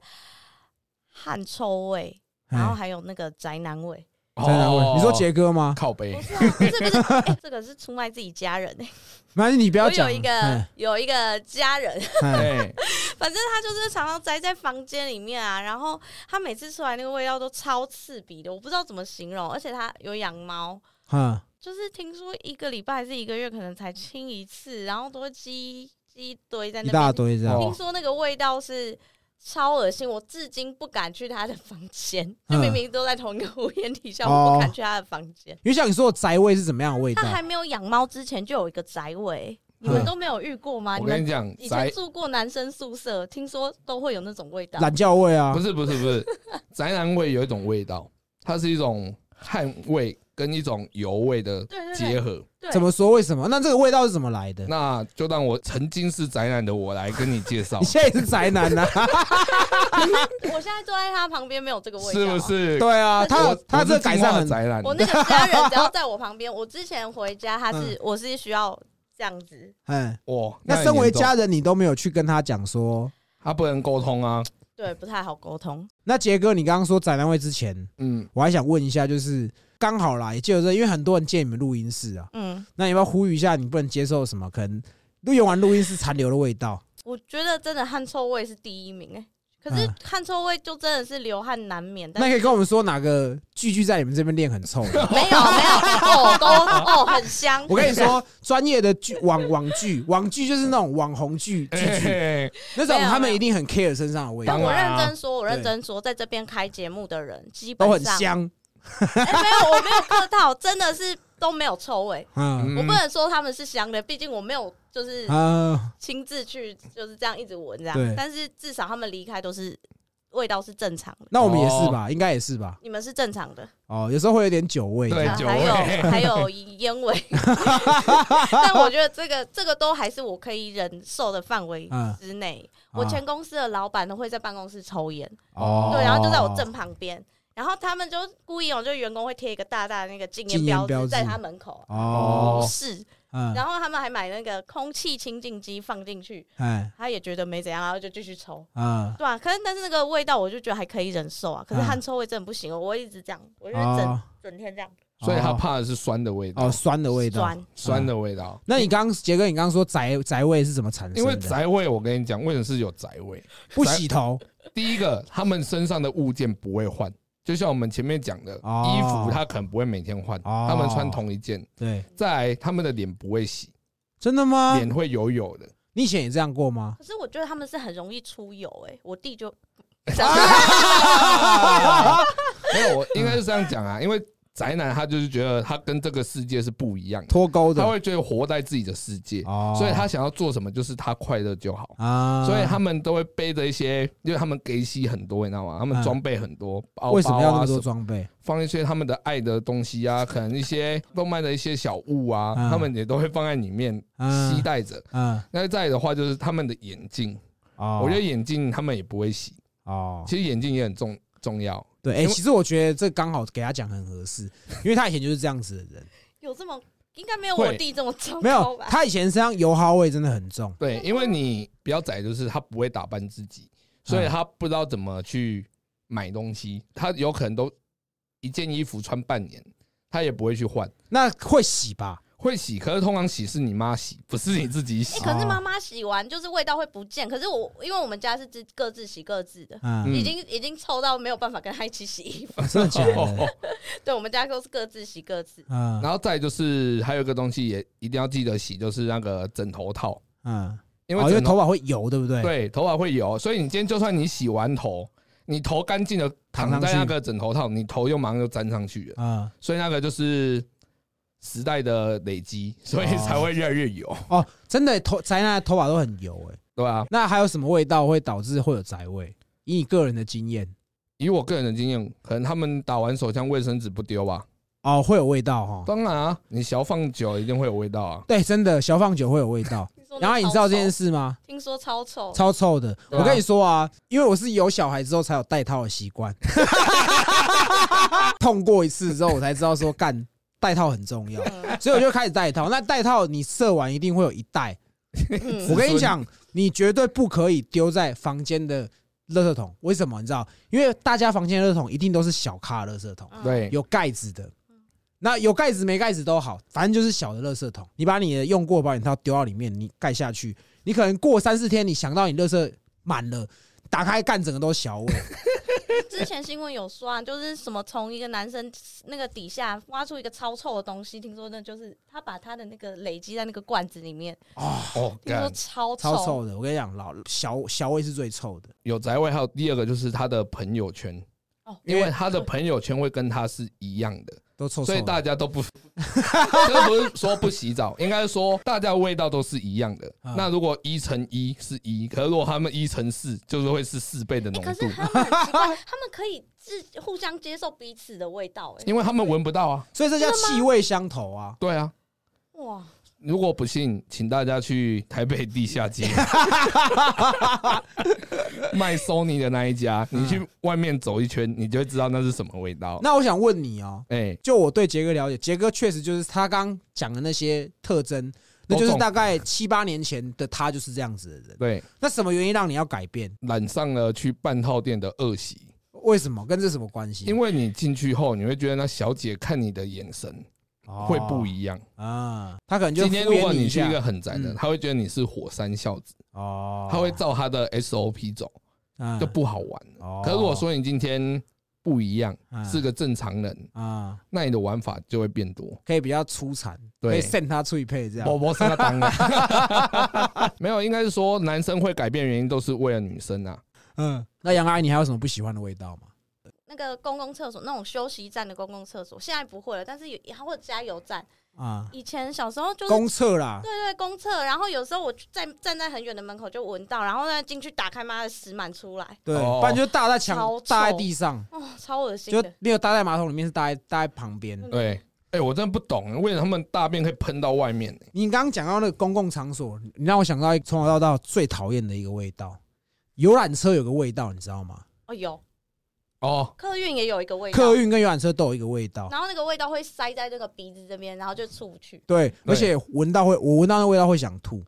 汗臭味，然后哎还有那个宅男味。宅男味？你说杰哥吗？靠背不，是啊，不是不是，哎这个是出卖自己家人哎、没关系，你不要讲。我有一个哎有一个家人，反正他就是常常宅在房间里面啊，然后他每次出来那个味道都超刺鼻的，我不知道怎么形容，而且他有养猫。嗯，就是听说一个礼拜还是一个月可能才清一次，然后都会积积一堆在那边。一大堆这样。哦听说那个味道是超恶心，我至今不敢去他的房间。嗯就明明都在同一个屋檐底下，哦我不敢去他的房间。因为像你说的宅味是怎么样的味道他？还没有养猫之前就有一个宅味，你们都没有遇过吗？我跟你讲，以前住过男生宿舍，听说都会有那种味道。懒觉味啊不？是不是不是，宅男味有一种味道，它是一种汗味跟一种油味的结合。怎么说？为什么？那这个味道是怎么来的？那就让我曾经是宅男的我来跟你介绍 你，现在也是宅男呐？我现在坐在他旁边没有这个味道、是不？是？对啊，他我他这改善很宅男，我那个家人只要在我旁边，我之前回家他是、我是需要这样子，嗯。哇，那身为家人，你都没有去跟他讲说，他不能沟通啊，对，不太好沟通。那杰哥，你刚刚说展览会之前，嗯，我还想问一下，就是刚好啦，也借着这，因为很多人借你们录音室啊，嗯，那你要不要呼吁一下，你不能接受什么可能录用完录音室残留的味道？我觉得真的汗臭味是第一名哎、可是嗯汗臭味就真的是流汗难免，但那可以跟我们说哪个剧剧在你们这边练很臭的？没有没有哦都哦很香。我跟你说，专业的剧网网剧，网剧就是那种网红剧剧剧，那种他们一定很 care 身上的味道，但我认真说，我认真说，在这边开节目的人基本上，很香。哎、没有，我没有客套，真的是都没有臭味。嗯我不能说他们是香的，毕竟我没有就是啊，亲自去就是这样一直闻这对。样，但是至少他们离开都是味道是正常的，那我们也是吧？应该也是吧？你们是正常的，哦，有时候会有点酒味。对还有味。还有烟味，但我觉得这个这个都还是我可以忍受的范围嗯。之内。啊。我前公司的老板都会在办公室抽烟，哦，对，然后就在我正旁边。然后他们就故意哦，就员工会贴一个大大的那个禁烟禁烟标志标志。在他门口，哦，是。嗯，然后他们还买那个空气清净机放进去，哎，他也觉得没怎样，然后就继续抽。嗯，对啊，可是但是那个味道我就觉得还可以忍受啊，可是嗯汗臭味真的不行哦，我一直这样，我就是整、哦整天这样所以他怕的是酸的味道哦，酸的味道，酸。酸的嗯。味道。那你刚刚杰哥，你刚刚说宅宅味是怎么产生的？因为宅味，我跟你讲，为什么是有宅味？不洗头，第一个，他们身上的物件不会换，就像我们前面讲的，哦衣服他可能不会每天换，哦他们穿同一件。对，再来，他们的脸不会洗，真的吗？脸会油油的。你以前也这样过吗？可是我觉得他们是很容易出油哎、我弟就 没有，我应该是这样讲啊，因为宅男他就是觉得他跟这个世界是不一样的，脱钩的。他会觉得活在自己的世界，哦，所以他想要做什么就是他快乐就好。啊，所以他们都会背着一些，因为他们给息很多，你知道吗？他们嗯装备很多，包包啊为什么要那么多装备？放一些他们的爱的东西啊，可能一些动漫的一些小物啊，嗯。他们也都会放在里面嗯。携带着。嗯，那再的话就是他们的眼镜，哦，我觉得眼镜他们也不会洗，哦，其实眼镜也很重重要。对，哎，其实我觉得这刚好给他讲很合适，因为他以前就是这样子的人，有这么应该没有我弟这么糟没有？他以前身上油耗味真的很重，对，因为你比较窄，就是他不会打扮自己，所以嗯他不知道怎么去买东西，他有可能都一件衣服穿半年，他也不会去换。那会洗吧？会洗，可是通常洗是你妈洗，不是你自己哎、洗。可是妈妈洗完就是味道会不见，可是我因为我们家是自各自洗各自的，已经已经臭到没有办法跟她一起洗衣服。真的假的？对，我们家都是各自洗各自。嗯然后再就是还有一个东西也一定要记得洗，就是那个枕头套，嗯，哦，因为因为枕头头发会油，对不对？，对头发会油，所以你今天就算你洗完头，你头干净的躺在那个枕头套，你头又马上就粘上去了，嗯，所以那个就是时代的累积，所以才会越来越油，哦，真的头宅男的头发都很油哎。对吧、那还有什么味道会导致会有宅味？以你个人的经验，以我个人的经验，可能他们打完手枪卫生纸不丢吧？哦，会有味道哈。当然啊，你小放久一定会有味道啊。对，真的小放酒会有味道。然后你知道这件？事吗？听说超臭。超臭的。啊我跟你说啊，因为我是有小孩之后才有戴套的习惯，痛过一次之后，我才知道说干带套很重要，嗯所以我就开始带套。那带套你射完一定会有一袋，嗯我跟你讲，你绝对不可以丢在房间的垃圾桶。为什么？你知道？因为大家房间的垃圾桶一定都是小咖的垃圾桶，嗯对，有盖子的。那有盖子没盖子都好，反正就是小的垃圾桶。你把你的用过保险套丢到里面，你盖下去，你可能过三四天，你想到你垃圾满了，打开干整个都是小味。之前新闻有说啊，就是什么从一个男生那个底下挖出一个超臭的东西，听说那就是他把他的那个累积在那个罐子里面，哦，听说干超超臭的。我跟你讲，老小小味是最臭的。有宅味，还有第二个就是他的朋友圈，哦，因为他的朋友圈会跟他是一样的，都臭臭，所以大家都不，这不是说不洗澡，应该是说大家味道都是一样的啊。那如果一乘一是一，可是如果他们一乘四，就是会是四倍的欸浓度，可是他们很奇怪，他们可以自互相接受彼此的味道、哎，因为他们闻不到啊。所以这叫气味相投啊。对啊，哇，如果不信，请大家去台北地下街 卖 Sony 的那一家，你去外面走一圈，你就会知道那是什么味道。那我想问你哦，哎，就我对杰哥了解，杰哥确实就是他刚刚讲的那些特征，那就是大概七八年前的他就是这样子的人。对，那什么原因让你要改变？染上了去半套店的恶习，为什么？跟这什么关系？因为你进去后，你会觉得那小姐看你的眼神会不一样。啊，他可能就今天如果你去一个很宅的，嗯。他会觉得你是火山孝子，哦，他会照他的 SOP 走，啊就不好玩可是如果说你今天不一样，嗯。是个正常人，啊，那你的玩法就会变多。可以比较粗残，可对以扇他脆配这样。我我是他当的，没有，应该是说男生会改变原因都是为了女生啊。嗯，那杨阿姨，你还有什么不喜欢的味道吗？那个公共厕所那种休息站的公共厕所，现在不会了，但是有还会加油站。啊，以前小时候就是公厕啦，对对公厕，然后有时候我在站在很远的门口就闻到，然后呢进去打开，妈的屎满出来，对，哦不然就搭在墙超，臭搭在地上，哦，超恶心就的。没有搭在马桶里面，是搭在搭在旁边。嗯对，哎，我真的不懂，为什么他们大便可以喷到外面呢？你刚刚讲到那个公共场所，你让我想到从小到大最讨厌的一个味道，游览车有个味道，你知道吗？哦，有哦，客运也有一个味道，客运跟游览车都有一个味道，然后那个味道会塞在那个鼻子这边，然后就出不去，对，而且闻到会，我闻到那味道会想吐，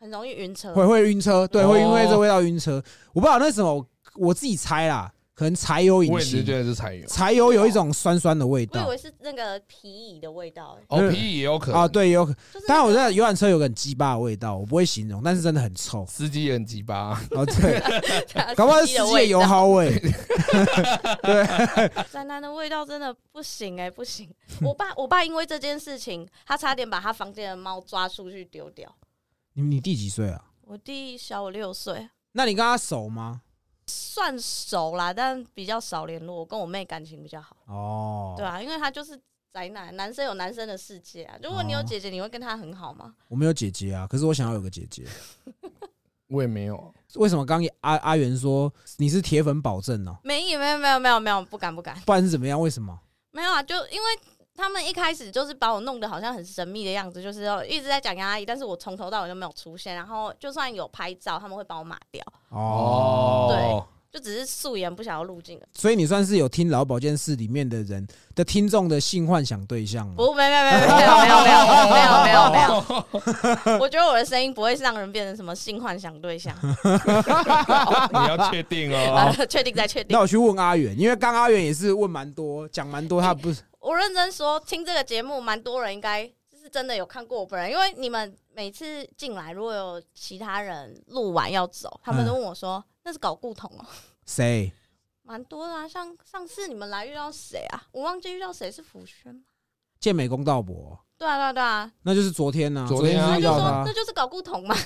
很容易晕车。会会晕车，对，哦。会因为这味道晕车。我不知道那是什么，我自己猜啦，可能柴油引我也是觉，得是柴油。柴油有一种酸酸的味道我以为是那个皮椅的味道、欸，哦，皮椅也有可能啊，，对，有可。就是、当然我知道游览车有个很鸡巴的味道，我不会形容，但是真的很臭。司机也很鸡巴。哦，对，搞不好是世界油耗味。宅男的味道真的不行哎、不行！我爸，我爸因为这件事情，他差点把他房间的猫抓出去丢掉。你你弟几岁啊？我弟小我六岁，那你跟他熟吗？算熟啦，但比较少联络。我跟我妹感情比较好，哦，对啊，因为她就是宅男，男生有男生的世界啊。如果你有姐姐，你会跟她很好吗？我没有姐姐啊，可是我想要有个姐姐。我也没有，为什么刚刚阿阿元说你是铁粉保证呢？没有，没有，没有，没有，没有，不敢，不敢，不然是怎么样？为什么？没有啊，就因为。他们一开始就是把我弄得好像很神秘的样子，就是要一直在讲杨阿姨，但是我从头到尾都没有出现。然后就算有拍照，他们会帮我码掉，哦，对就只是素颜不想要路径所以你算是有听劳保健室里面的人的听众的性幻想对象不没有没有没有没有没有没有没有没有没有。有 我觉得我的声音不会是让人变成什么性幻想对象。你要确定哦。确定再确定。那我去问阿远因为刚阿远也是问蛮多讲蛮多他不是我认真说听这个节目蛮多人应该就是真的有看过我本人因为你们每次进来如果有其他人录完要走他们都问我说那是搞故同哦。谁？”蛮多的啊，像上次你们来遇到谁啊？我忘记遇到谁是福轩吗？健美公道博，对啊对啊对啊，那就是昨天呢、昨昨天啊他就说那，就是搞故同嘛。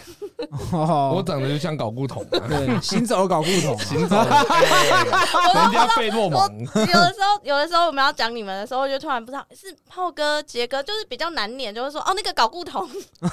哦我长得就像搞不同啊，对行走的搞不同，行走，哎人家费洛蒙，有的时候，有的时候我们要讲你们的时候，就突然不知道是炮哥、杰哥，就是比较难念，就会说哦那个搞故同。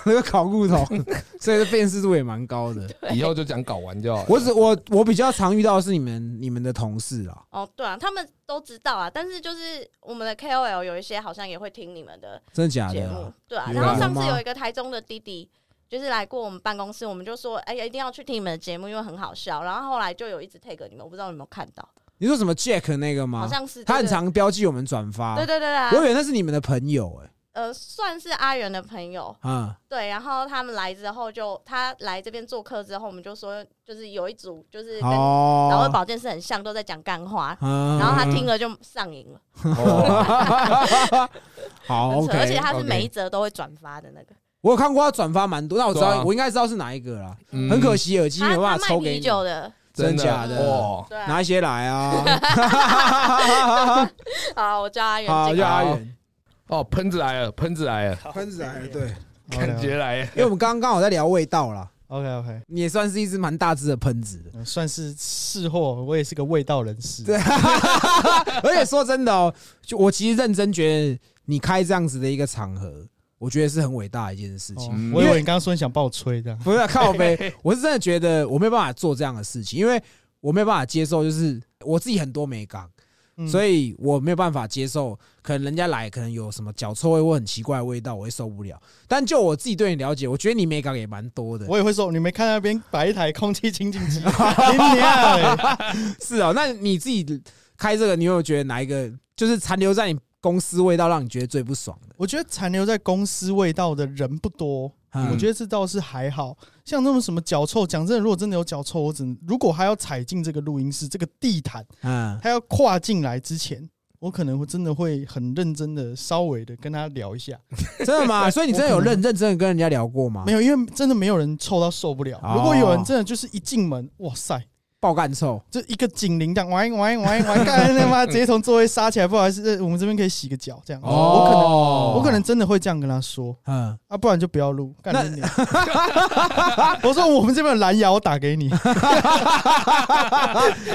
那个搞不同，所以辨识度也蛮高的。以后就讲搞完就好了。我只我我比较常遇到的是你们你们的同事啊，哦，对啊，他们都知道啊，但是就是我们的 KOL 有一些好像也会听你们的真的假的节目啊？，对啊。然后上次有一个台中的弟弟，就是来过我们办公室，我们就说，哎呀，一定要去听你们的节目，因为很好笑。然后后来就有一直 take 你们，我不知道有没有看到。你说什么 Jack 那个吗？好像是他很常标记我们转发。对对对对我以，为那是你们的朋友哎、呃，算是阿元的朋友，嗯，对，然后他们来之后就他来这边做客之后，我们就说就是有一组就是跟哦，老魏保健室很像，都在讲干话，嗯然后他听了就上瘾了，哦，好 很扯 OK，而且他是 OK 每一则都会转发的那个。我有看过他转发蛮多，那我知道、啊我应该知道是哪一个啦。嗯很可惜耳机没他有办法抽给你，酒的，真假的哇，对啊拿一些来啊。好，我叫阿元好，进来。就阿元，哦，喷子来了，喷子来了，喷子来了，对，感觉来了。因为我们刚刚刚好在聊味道啦，OK OK，你也算是一只蛮大只的喷子。算是试货，我也是个味道人士。对，而且说真的哦，就我其实认真觉得你开这样子的一个场合，我觉得是很伟大的一件事情。我以为你刚刚说你想帮我吹这样。不是靠背，我是真的觉得我没有办法做这样的事情，因为我没有办法接受，就是我自己很多美感，嗯所以我没有办法接受，可能人家来可能有什么脚臭味或很奇怪的味道，我会受不了。但就我自己对你了解，我觉得你美感也蛮多的。我也会说，你没看那边摆一台空气清净机？是哦，那你自己开这个，你有没有觉得哪一个就是残留在你公司味道让你觉得最不爽的？我觉得残留在公司味道的人不多，嗯我觉得这倒是还好。像那种什么脚臭，讲真的，如果真的有脚臭，我只能如果还要踩进这个录音室，这个地毯，嗯，他要跨进来之前，我可能会真的会很认真的稍微的跟他聊一下。真的吗？所以你真的有认认真的跟人家聊过吗？没有，因为真的没有人臭到受不了。哦如果有人真的就是一进门，哇塞！爆干臭，就一个警铃这样，喂喂喂喂，干他妈直接从座位杀起来，不好意思，呃我们这边可以洗个脚，这样。我可能哦我可能真的会这样跟他说嗯，啊，不然就不要录。干那你娘 我说我们这边有蓝牙，我打给你。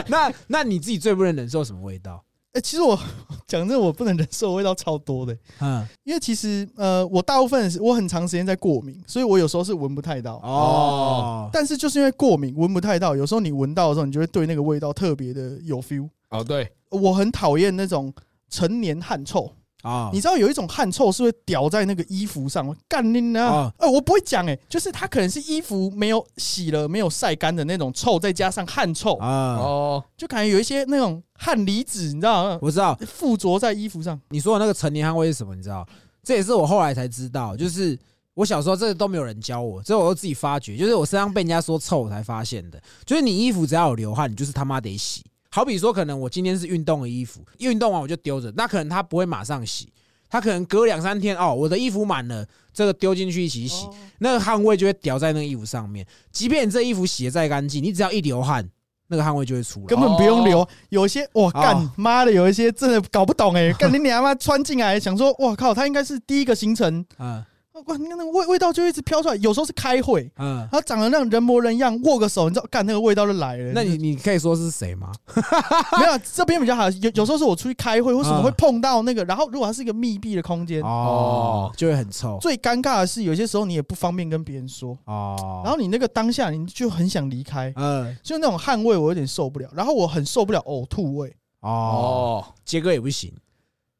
那那你自己最不能忍受什么味道？哎，其实我 讲真的，我不能忍受的味道超多的，嗯，因为其实呃，我大部分是我很长时间在过敏，所以我有时候是闻不太到。哦，但是就是因为过敏闻不太到，有时候你闻到的时候，你就会对那个味道特别的有 feel。哦，对，我很讨厌那种陈年汗臭，哦，你知道有一种汗臭是会掉在那个衣服上，干你呢哦？呃，我不会讲哎，就是它可能是衣服没有洗了、没有晒干的那种臭，再加上汗臭，啊，哦，就感觉有一些那种汗离子，你知道？我知道附着在衣服上。你说的那个成年汗味是什么？你知道？这也是我后来才知道，就是我小时候这个都没有人教我，这我都自己发觉，就是我身上被人家说臭我才发现的。就是你衣服只要有流汗，你就是他妈得洗。好比说，可能我今天是运动的衣服，运动完我就丢着，那可能他不会马上洗，他可能隔两三天哦，我的衣服满了，这个丢进去一起洗，哦那个汗味就会掉在那个衣服上面。即便你这衣服洗的再干净，你只要一流汗，那个汗味就会出来。根本不用留，有些我干哦妈的，有一些真的搞不懂哎，干你娘妈穿进来，想说哇靠，他应该是第一个行程，嗯哇，你看那个味味道就一直飘出来，有时候是开会，嗯，他长得那种人模人样，握个手，你知道干那个味道就来了。那你你可以说是谁吗？没有这边比较好，有有时候是我出去开会，为什么嗯会碰到那个？然后如果它是一个密闭的空间，哦，就会很臭最尴尬的是有些时候你也不方便跟别人说，哦。然后你那个当下你就很想离开，嗯就那种汗味我有点受不了，然后我很受不了呕吐味，哦，哦，杰哥也不行，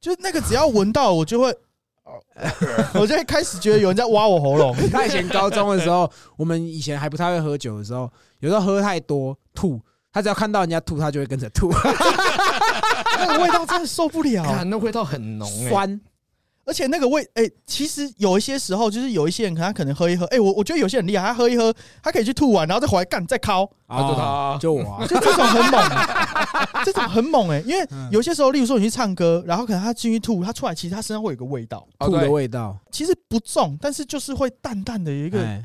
就是那个只要闻到我就会。我就会开始觉得有人在挖我喉咙，他 以前高中的时候，我们以前还不太会喝酒的时候，有时候喝太多吐，他只要看到人家吐，他就会跟着吐，那个味道真的受不了。看那味道很浓哎，酸而且那个味，哎、其实有一些时候，就是有一些人可能他可能喝一喝，哎、我我觉得有些人厉害，他喝一喝，他可以去吐完，然后再回来干再敲，啊就就我啊，就 这种很猛，这种很猛哎、因为嗯。有些时候，例如说你去唱歌，然后可能他进去吐，他出来其实他身上会有个味道，哦吐的味道，其实不重，但是就是会淡淡的有一个，哎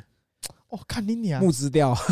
哦，看你娘，木质调，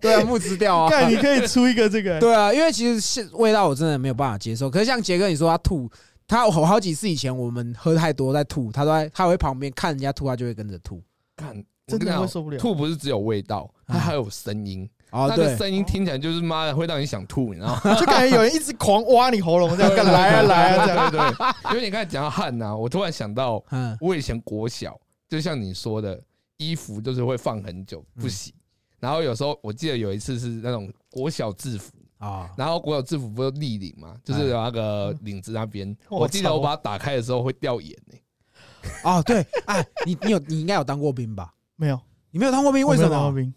对啊，木质调啊，看你可以出一个这个，对啊，因为其实是味道我真的没有办法接受。可是像杰哥你说他吐，他我好几次以前我们喝太多在吐，他都在他会旁边看人家吐，他就会跟着吐。看，真的会受不了。吐不是只有味道，它嗯还有声音，哦，那个对，声音听起来就是妈的会让你想吐，你知道吗？就感觉有人一直狂挖你喉咙，这样干来啊来啊这样。对对对，因为你刚才讲到汗呐，我突然想到，嗯我以前国小，就像你说的，衣服就是会放很久不嗯洗，然后有时候我记得有一次是那种国小制服，啊，然后国小制服不是立领嘛，就是有那个领子那边，我我记得我把它打开的时候会掉眼呢。哦对，哎，你你有你应该有当过兵吧？没有，你没有当过兵，为什么？我没有当过兵？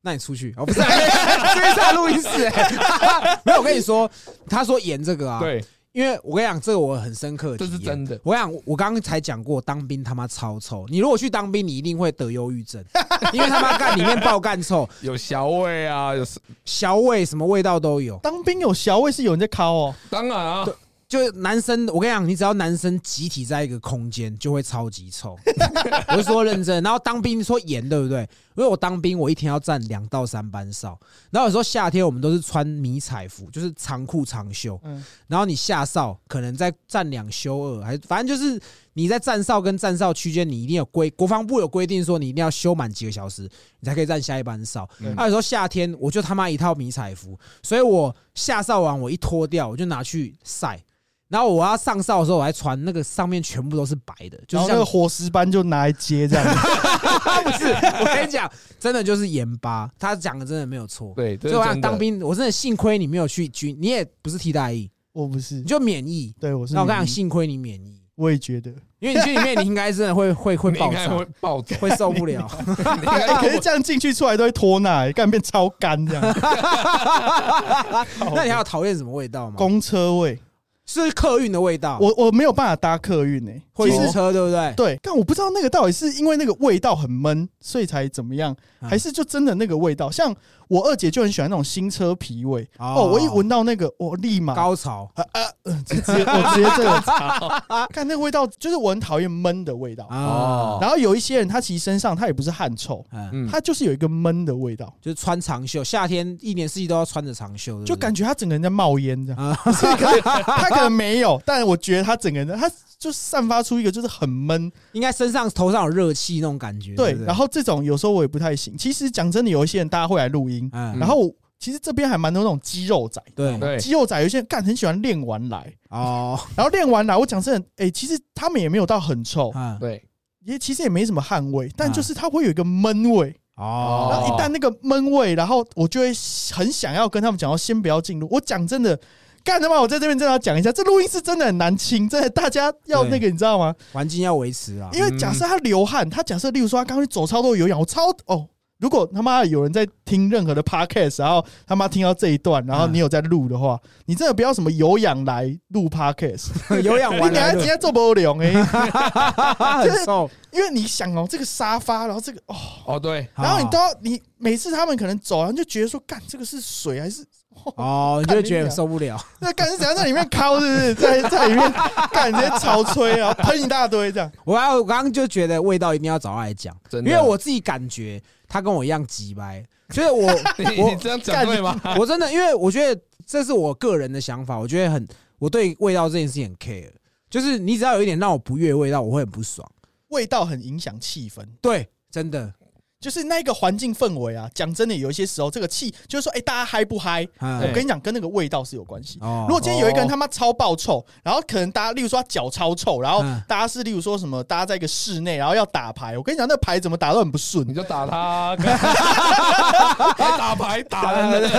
那你出去哦，不是，这是在录音室、欸。没有，我跟你说，他说演这个啊，，对，因为我跟你讲，这个我很深刻的这，是真的。我想，我刚刚才讲过，当兵他妈超臭。你如果去当兵，你一定会得忧郁症，因为他妈干里面爆干臭，有小味啊，有小味什么味道都有。当兵有小味是有人在烤哦，当然啊，就男生，我跟你讲，你只要男生集体在一个空间，就会超级臭。我是说认真。然后当兵说严，对不对？因为我当兵，我一天要站两到三班哨。然后有时候夏天我们都是穿迷彩服，就是长裤长袖。嗯，然后你下哨可能在站两休二，还反正就是你在站哨跟站哨区间，你一定有规，国防部有规定说你一定要休满几个小时，你才可以站下一班哨。嗯那有时候夏天我就他妈一套迷彩服，所以我下哨完我一脱掉，我就拿去晒。然后我要上哨的时候，我还穿那个上面全部都是白的，就是像然后那个火石斑就拿来接这样，不是，我跟你讲，真的就是盐巴，他讲的真的没有错。对，这所以我想是真的。当兵，我真的幸亏你没有去军，你也不是替代役，我不是。你，就免疫。对我是那我跟你讲，女幸亏你免疫，我也觉得，因为你去里面，你应该真的会会会爆你应该会炸，爆炸，会受不了。你应哎该可是这样进去出来都会脱奶，干变超干这样，那你还有讨厌什么味道吗？公车位，是客运的味道，我我没有办法搭客运呢，会晕车对不对？对，但我不知道那个到底是因为那个味道很闷，所以才怎么样，嗯还是就真的那个味道？像我二姐就很喜欢那种新车皮味哦，我一闻到那个，我立马高潮，啊啊，呃直接我直接这个看那个味道，就是我很讨厌闷的味道。哦，然后有一些人他其实身上他也不是汗臭，他就是有一个闷的味道，就是穿长袖，夏天一年四季都要穿着长袖，就感觉他整个人在冒烟这样。他可能没有，但我觉得他整个人他就散发出一个就是很闷，应该身上头上有热气那种感觉，对然后这种有时候我也不太行。其实讲真的，有一些人大家会来录音，嗯，然后其实这边还蛮多那种肌肉仔，对。对，肌肉仔有些人干很喜欢练完来，哦，然后练完来，我讲真的，哎，其实他们也没有到很臭，嗯，对，也其实也没什么汗味，但啊就是它会有一个闷味。哦，然后一旦那个闷味，然后我就会很想要跟他们讲，要先不要进入。我讲真的，干他妈！我在这边真的要讲一下，这录音室真的很难清，真的大家要那个你知道吗？环境要维持啊，因为假设他流汗，他假设例如说他刚刚去走超多有氧，我超哦。如果他妈有人在听任何的 podcast，然后他妈听到这一段，然后你有在录的话，你真的不要什么有氧来录 podcast，有氧你完来了，等下今天做不了哎，就是，因为你想哦，这个沙发，然后这个哦，哦对，然后你都要你每次他们可能走，然后就觉得说，干这个是水还是哦，你就会觉得受不了，那干是怎样在里面敲，是不是？在在里面干直接潮吹，啊 喷一大堆这样。我要我刚刚就觉得味道一定要找他来讲，真的，因为我自己感觉他跟我一样急掰，所以我 你你这样讲对吗？我真的因为我觉得这是我个人的想法，我觉得很我对味道这件事情很 care，就是你只要有一点让我不悦味道，我会很不爽。味道很影响气氛，对，真的，就是那个环境氛围啊。讲真的，有一些时候这个气就是说，哎，大家嗨不嗨？嗯我跟你讲，跟那个味道是有关系。哦如果今天有一个人他妈超爆臭，然后可能大家，例如说他脚超臭，然后嗯大家是例如说什么，大家在一个室内，然后要打牌，我跟你讲，那牌怎么打都很不顺你。就打他，打牌打人，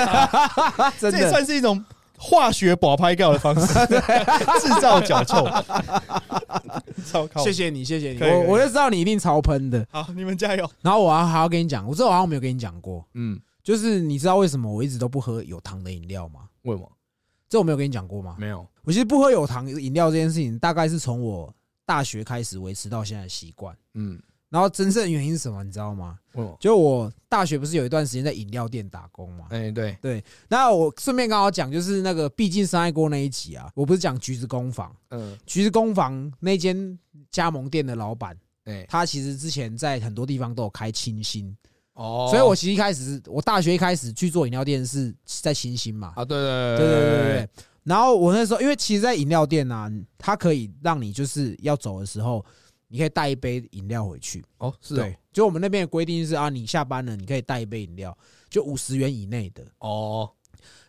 真这也算是一种化学保拍告的方式，制造脚臭。超靠谢谢你，谢谢你，我我就知道你一定超喷的。好，你们加油。然后我还还要跟你讲，我这我好像没有跟你讲过，嗯，就是你知道为什么我一直都不喝有糖的饮料吗？为什么这我没有跟你讲过吗？没有？我其实不喝有糖饮料这件事情，大概是从我大学开始维持到现在的习惯。嗯，然后真正的原因是什么，你知道吗？就我大学不是有一段时间在饮料店打工嘛？哎，对。对，那我顺便刚好讲，就是那个毕竟深爱锅那一集啊，我不是讲橘子工坊，嗯，橘子工坊那间加盟店的老板，哎，他其实之前在很多地方都有开清新，哦，所以我其实一开始我大学一开始去做饮料店是在清新嘛，啊，对对对对对对。对。然后我那时候，因为其实，在饮料店啊，它可以让你就是要走的时候，你可以带一杯饮料回去。哦，是哦对，就我们那边的规定是啊，你下班了，你可以带一杯饮料，就五十元以内的。哦，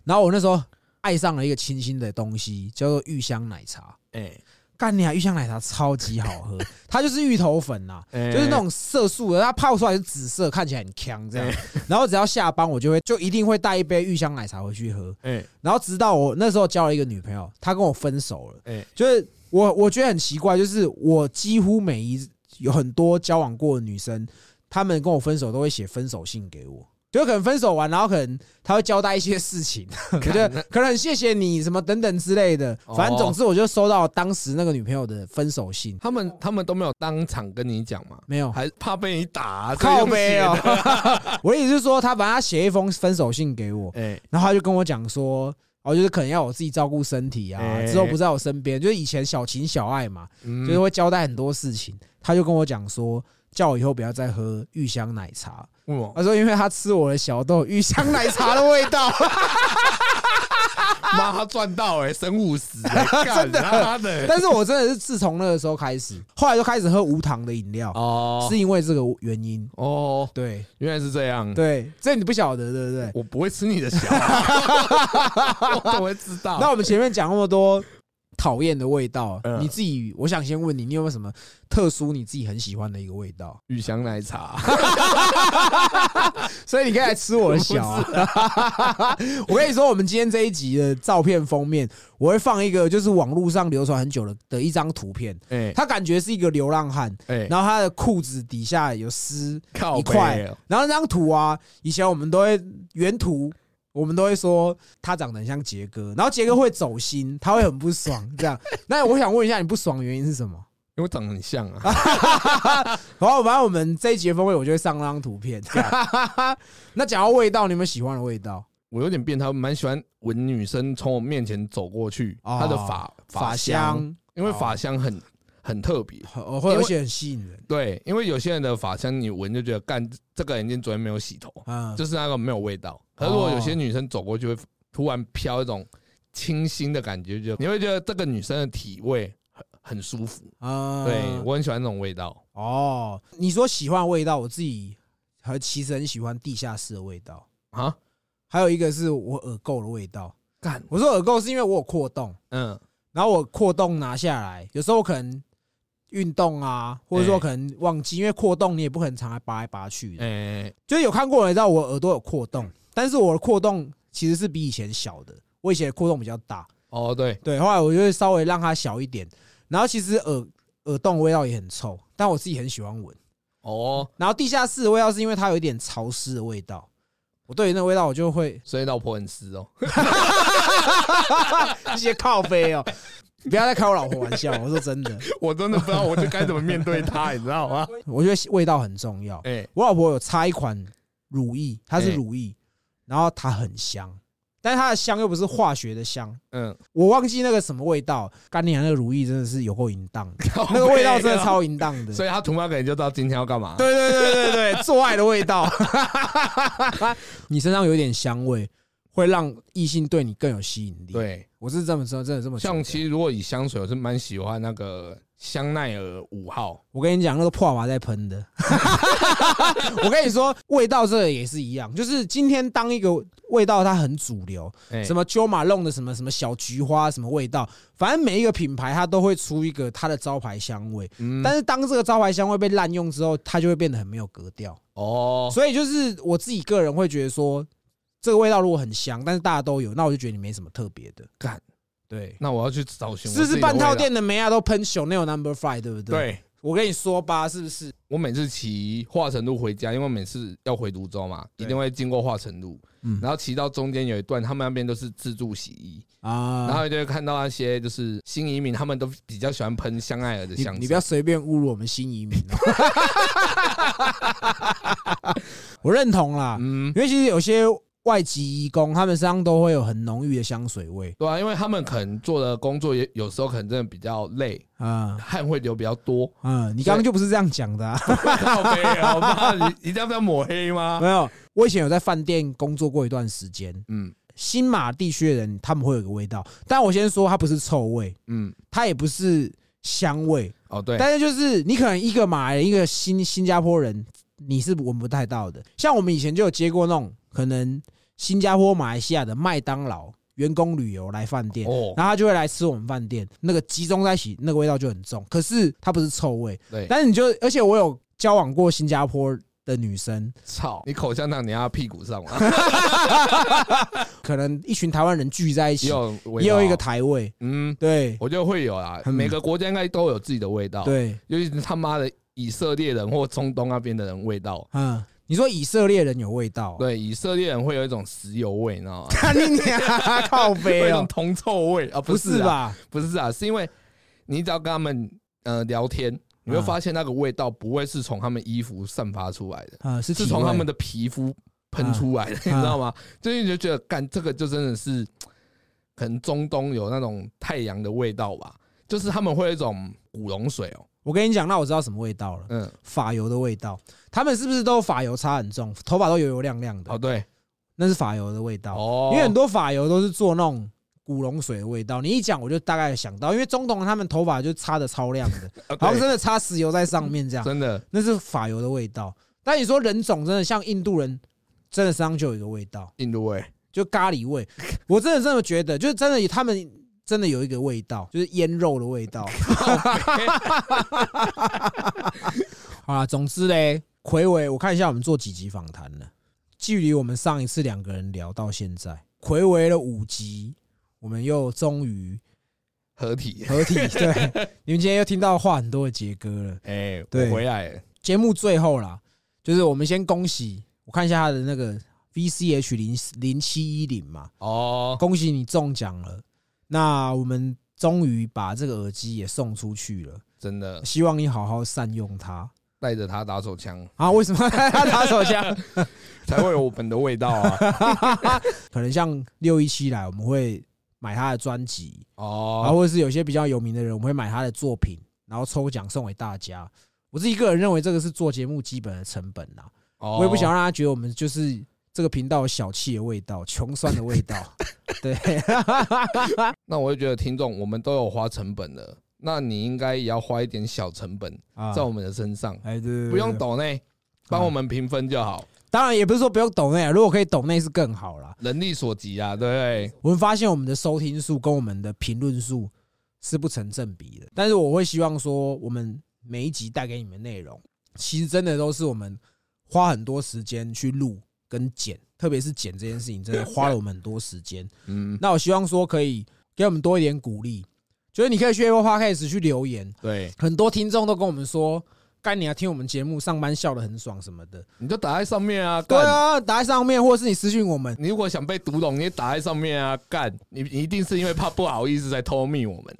然后我那时候爱上了一个清新的东西，叫做芋香奶茶。哎，干你啊！芋香奶茶超级好喝，它就是芋头粉呐、哎就是那种色素的，它泡出来是紫色，看起来很强这样。然后只要下班，我就会就一定会带一杯芋香奶茶回去喝。哎然后直到我那时候交了一个女朋友，她跟我分手了。哎就是我我觉得很奇怪，就是我几乎每一有很多交往过的女生，她们跟我分手都会写分手信给我。就可能分手完，然后可能他会交代一些事情，我觉得可能很谢谢你什么等等之类的。哦反正总之，我就收到当时那个女朋友的分手信，他们他们都没有当场跟你讲嘛，没有还怕被你打，靠背哦哦。。我的意思是说，他反正他写一封分手信给我，哎，然后他就跟我讲说。哦，就是可能要我自己照顾身体啊，哎之后不在我身边，就是以前小情小爱嘛，嗯就是会交代很多事情。他就跟我讲说，叫我以后不要再喝玉香奶茶。他说，因为他吃我的小豆玉香奶茶的味道。妈他赚到哎，省五十哎，真的但是我真的是自从那个时候开始，后来就开始喝无糖的饮料，哦是因为这个原因。哦，对原来是这样。对，这你不晓得，对不对？我不会吃你的小孩，我怎么会知道？那我们前面讲那么多讨厌的味道，嗯你自己，我想先问你，你有没有什么特殊你自己很喜欢的一个味道？雨翔奶茶，所以你可以来吃我的小、啊。我跟你说，我们今天这一集的照片封面，我会放一个就是网络上流传很久的的一张图片，哎他感觉是一个流浪汉，哎，然后他的裤子底下有湿靠背一块哦，然后那张图啊，以前我们都会原图。我们都会说他长得很像杰哥，然后杰哥会走心，他会很不爽，这样。那我想问一下，你不爽的原因是什么？因为我长得很像啊。然后反正我们这一集的封面我就会上那张图片。那讲到味道，你有没有喜欢的味道？我有点变态，我蛮喜欢闻女生从我面前走过去，哦她的发发香，香，因为发香很很特别。哦会因为而且很吸引人。对，因为有些人的发香你闻就觉得，干这个人已经昨天没有洗头，啊，就是那个没有味道。可是如果有些女生走过去，会突然飘一种清新的感觉，就你会觉得这个女生的体味很很舒服。啊对我很喜欢这种味道。哦，你说喜欢味道，我自己和其实很喜欢地下室的味道，啊，还有一个是我耳垢的味道。干，我说耳垢是因为我有扩洞，嗯，然后我扩洞拿下来，有时候我可能运动啊，或者说可能忘记，因为扩洞你也不可能常来拔来拔去的。哎，就是有看过的人知道我耳朵有扩洞，但是我的扩洞其实是比以前小的，我以前的扩洞比较大。哦，对，对，后来我就会稍微让它小一点，然后其实耳耳洞味道也很臭，但我自己很喜欢闻。哦，然后地下室的味道是因为它有一点潮湿的味道，我对于那味道我就会 所以老婆很湿哦。一些靠背哦。你不要再开我老婆玩笑，我说真的，我真的不知道我就该怎么面对她，你知道吗？我觉得味道很重要。哎，我老婆有擦一款乳液，它是哎乳液，然后它很香，但是它的香又不是化学的香，嗯，我忘记那个什么味道。干你娘那个乳液真的是有够淫荡的，那个味道真的超淫荡的。所以他涂那个你就知道今天要干嘛。对对对对对，做爱的味道，你身上有一点香味，会让异性对你更有吸引力。，对，我是这么说，真的这么像其实如果以香水，我是蛮喜欢那个香奈儿五号。我跟你讲，那个破娃在喷的。我跟你说，味道这个也是一样，就是今天当一个味道它很主流，哎什么 Jo Malone 的什么什么小菊花什么味道，反正每一个品牌它都会出一个它的招牌香味。嗯但是当这个招牌香味被滥用之后，它就会变得很没有格调。哦，所以就是我自己个人会觉得说，这个味道如果很香，但是大家都有，那我就觉得你没什么特别的。干，对，那我要去找寻我是不是？半套店的梅亚都喷 Chanel Number Five，对不对？，对，我跟你说吧，是不是？我每次骑华城路回家，因为每次要回泸州嘛，一定会经过华城路，嗯然后骑到中间有一段，他们那边都是自助洗衣，啊，然后就会看到那些就是新移民，他们都比较喜欢喷香奈儿的香水。你你不要随便侮辱我们新移民哦。我认同啦，嗯，因为其实有些外籍移工，他们身上都会有很浓郁的香水味对啊，因为他们可能做的工作也有时候可能真的比较累，啊。汗会流比较多。嗯，你刚刚就不是这样讲的啊。靠背啊，我妈，你一定要不要抹黑吗 没？有，我以前有在饭店工作过一段时间，嗯新马地区的人他们会有个味道，但我先说它不是臭味，嗯，它也不是香味，哦对，但是就是你可能一个马来人，一个新新加坡人，你是闻不太到的。像我们以前就有接过那种可能新加坡、马来西亚的麦当劳员工旅游来饭店，哦，然后他就会来吃我们饭店，那个集中在一起，那个味道就很重。可是它不是臭味，对，但是你就而且我有交往过新加坡的女生，操，你口香糖粘到屁股上了，可能一群台湾人聚在一起也，有味道。也有一个，台味，嗯，对。我觉得会有啦，嗯每个国家应该都有自己的味道，，对，尤其是他妈的以色列人或中东那边的人味道，嗯。你说以色列人有味道，对，以色列人会有一种石油味，你知道吗？看 你娘，靠会背哦，有一种铜臭味啊，不是吧？不是啊，是因为你只要跟他们呃聊天，你会嗯发现那个味道不会是从他们衣服散发出来的，啊，是是从他们的皮肤喷出来的，你知道吗？所以你就觉得，干这个就真的是可能中东有那种太阳的味道吧，就是他们会有一种古龙水哦，我跟你讲，那我知道什么味道了，嗯，法油的味道。他们是不是都发油擦很重，头发都油油亮亮的？哦对，那是发油的味道。哦，因为很多发油都是做那种古龙水的味道。你一讲，我就大概想到，因为中东他们头发就擦的超亮的，好像真的擦石油在上面这样，真的那是发油的味道。但你说人种真的像印度人，真的身上就有一个味道，印度味，就咖喱味。我真的这么觉得，就是真的他们真的有一个味道，就是腌肉的味道。好啦，总之嘞，魁伟，我看一下我们做几集访谈了，距离我们上一次两个人聊到现在，魁伟了五集，我们又终于合体，合体。对，你们今天又听到话很多的杰哥了。哎，对。我回来了，节目最后啦，就是我们先恭喜，我看一下他的那个 VCH 零零七一零嘛，哦，恭喜你中奖了。那我们终于把这个耳机也送出去了，真的。希望你好好善用它带着他打手枪，啊！为什么 他打手枪？才会有我们的味道啊！可能像六一七来，我们会买他的专辑哦，然后哦，或者是有些比较有名的人，我们会买他的作品，然后抽奖送给大家。我自己个人认为这个是做节目基本的成本啦，我我也不想让他觉得我们就是这个频道有小气的味道、穷酸的味道。对，那我就觉得听众我们都有花成本了，那你应该也要花一点小成本啊在我们的身上，不用对。抖内，帮我们评分就好，当然也不是说不用抖内啊，如果可以抖内是更好啦。能力所及啊，对不对？我们发现我们的收听数跟我们的评论数是不成正比的，但是我会希望说，我们每一集带给你们的内容，其实真的都是我们花很多时间去录跟剪，特别是剪这件事情，真的花了我们很多时间。嗯，那我希望说可以给我们多一点鼓励，就是你可以去 Apple Podcast 去留言，对，很多听众都跟我们说，干你要，听我们节目上班笑得很爽什么的。你就打在上面啊，干。对啊，打在上面，或者是你私信我们，你如果想被读懂，你也打在上面啊，干！你你一定是因为怕不好意思才偷密我们。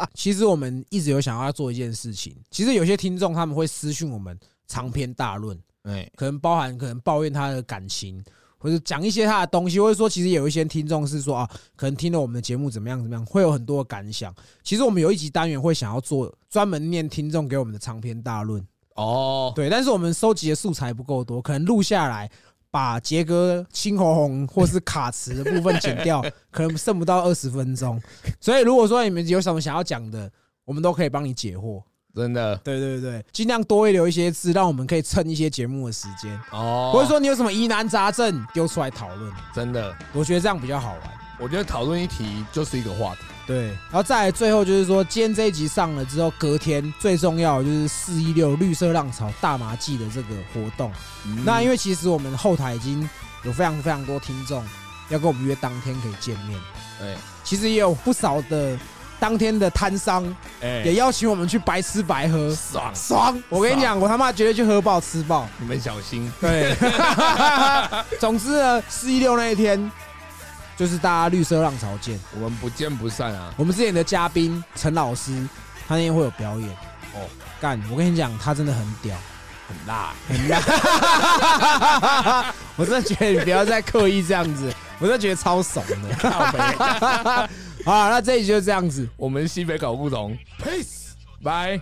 其实我们一直有想要做一件事情。其实有些听众他们会私讯我们长篇大论，哎，可能包含可能抱怨他的感情，或者讲一些他的东西，或者说其实有一些听众是说啊，可能听了我们的节目怎么样怎么样，会有很多的感想。其实我们有一集单元会想要做专门念听众给我们的长篇大论，哦，对，但是我们收集的素材不够多，可能录下来。把杰哥青红红或是卡词的部分剪掉，可能剩不到二十分钟。所以如果说你们有什么想要讲的，我们都可以帮你解惑。真的。对对对，尽量多会留一些字，让我们可以蹭一些节目的时间。哦，或者说你有什么疑难杂症丢出来讨论，真的，我觉得这样比较好玩。我觉得讨论一题就是一个话题。对，然后再来最后就是说，今天这一集上了之后，隔天最重要的就是四一六绿色浪潮大麻季的这个活动。那因为为其实我们后台已经有非常非常多听众要跟我们约当天可以见面，对。其实也有不少的当天的摊商也哎，邀请我们去白吃白喝，爽，爽！我跟你讲，我他妈绝对去喝爆吃爆。你们小心。对，总之呢，四一六那一天就是大家绿色浪潮见。我们不见不散啊！我们之前的嘉宾陈老师，他那天会有表演哦，干！我跟你讲，他真的很屌，很辣，很辣。我真的觉得你不要再刻意这样子，我真的觉得超怂的。好了，那这一集就这样子。我们西北搞不懂，peace，拜。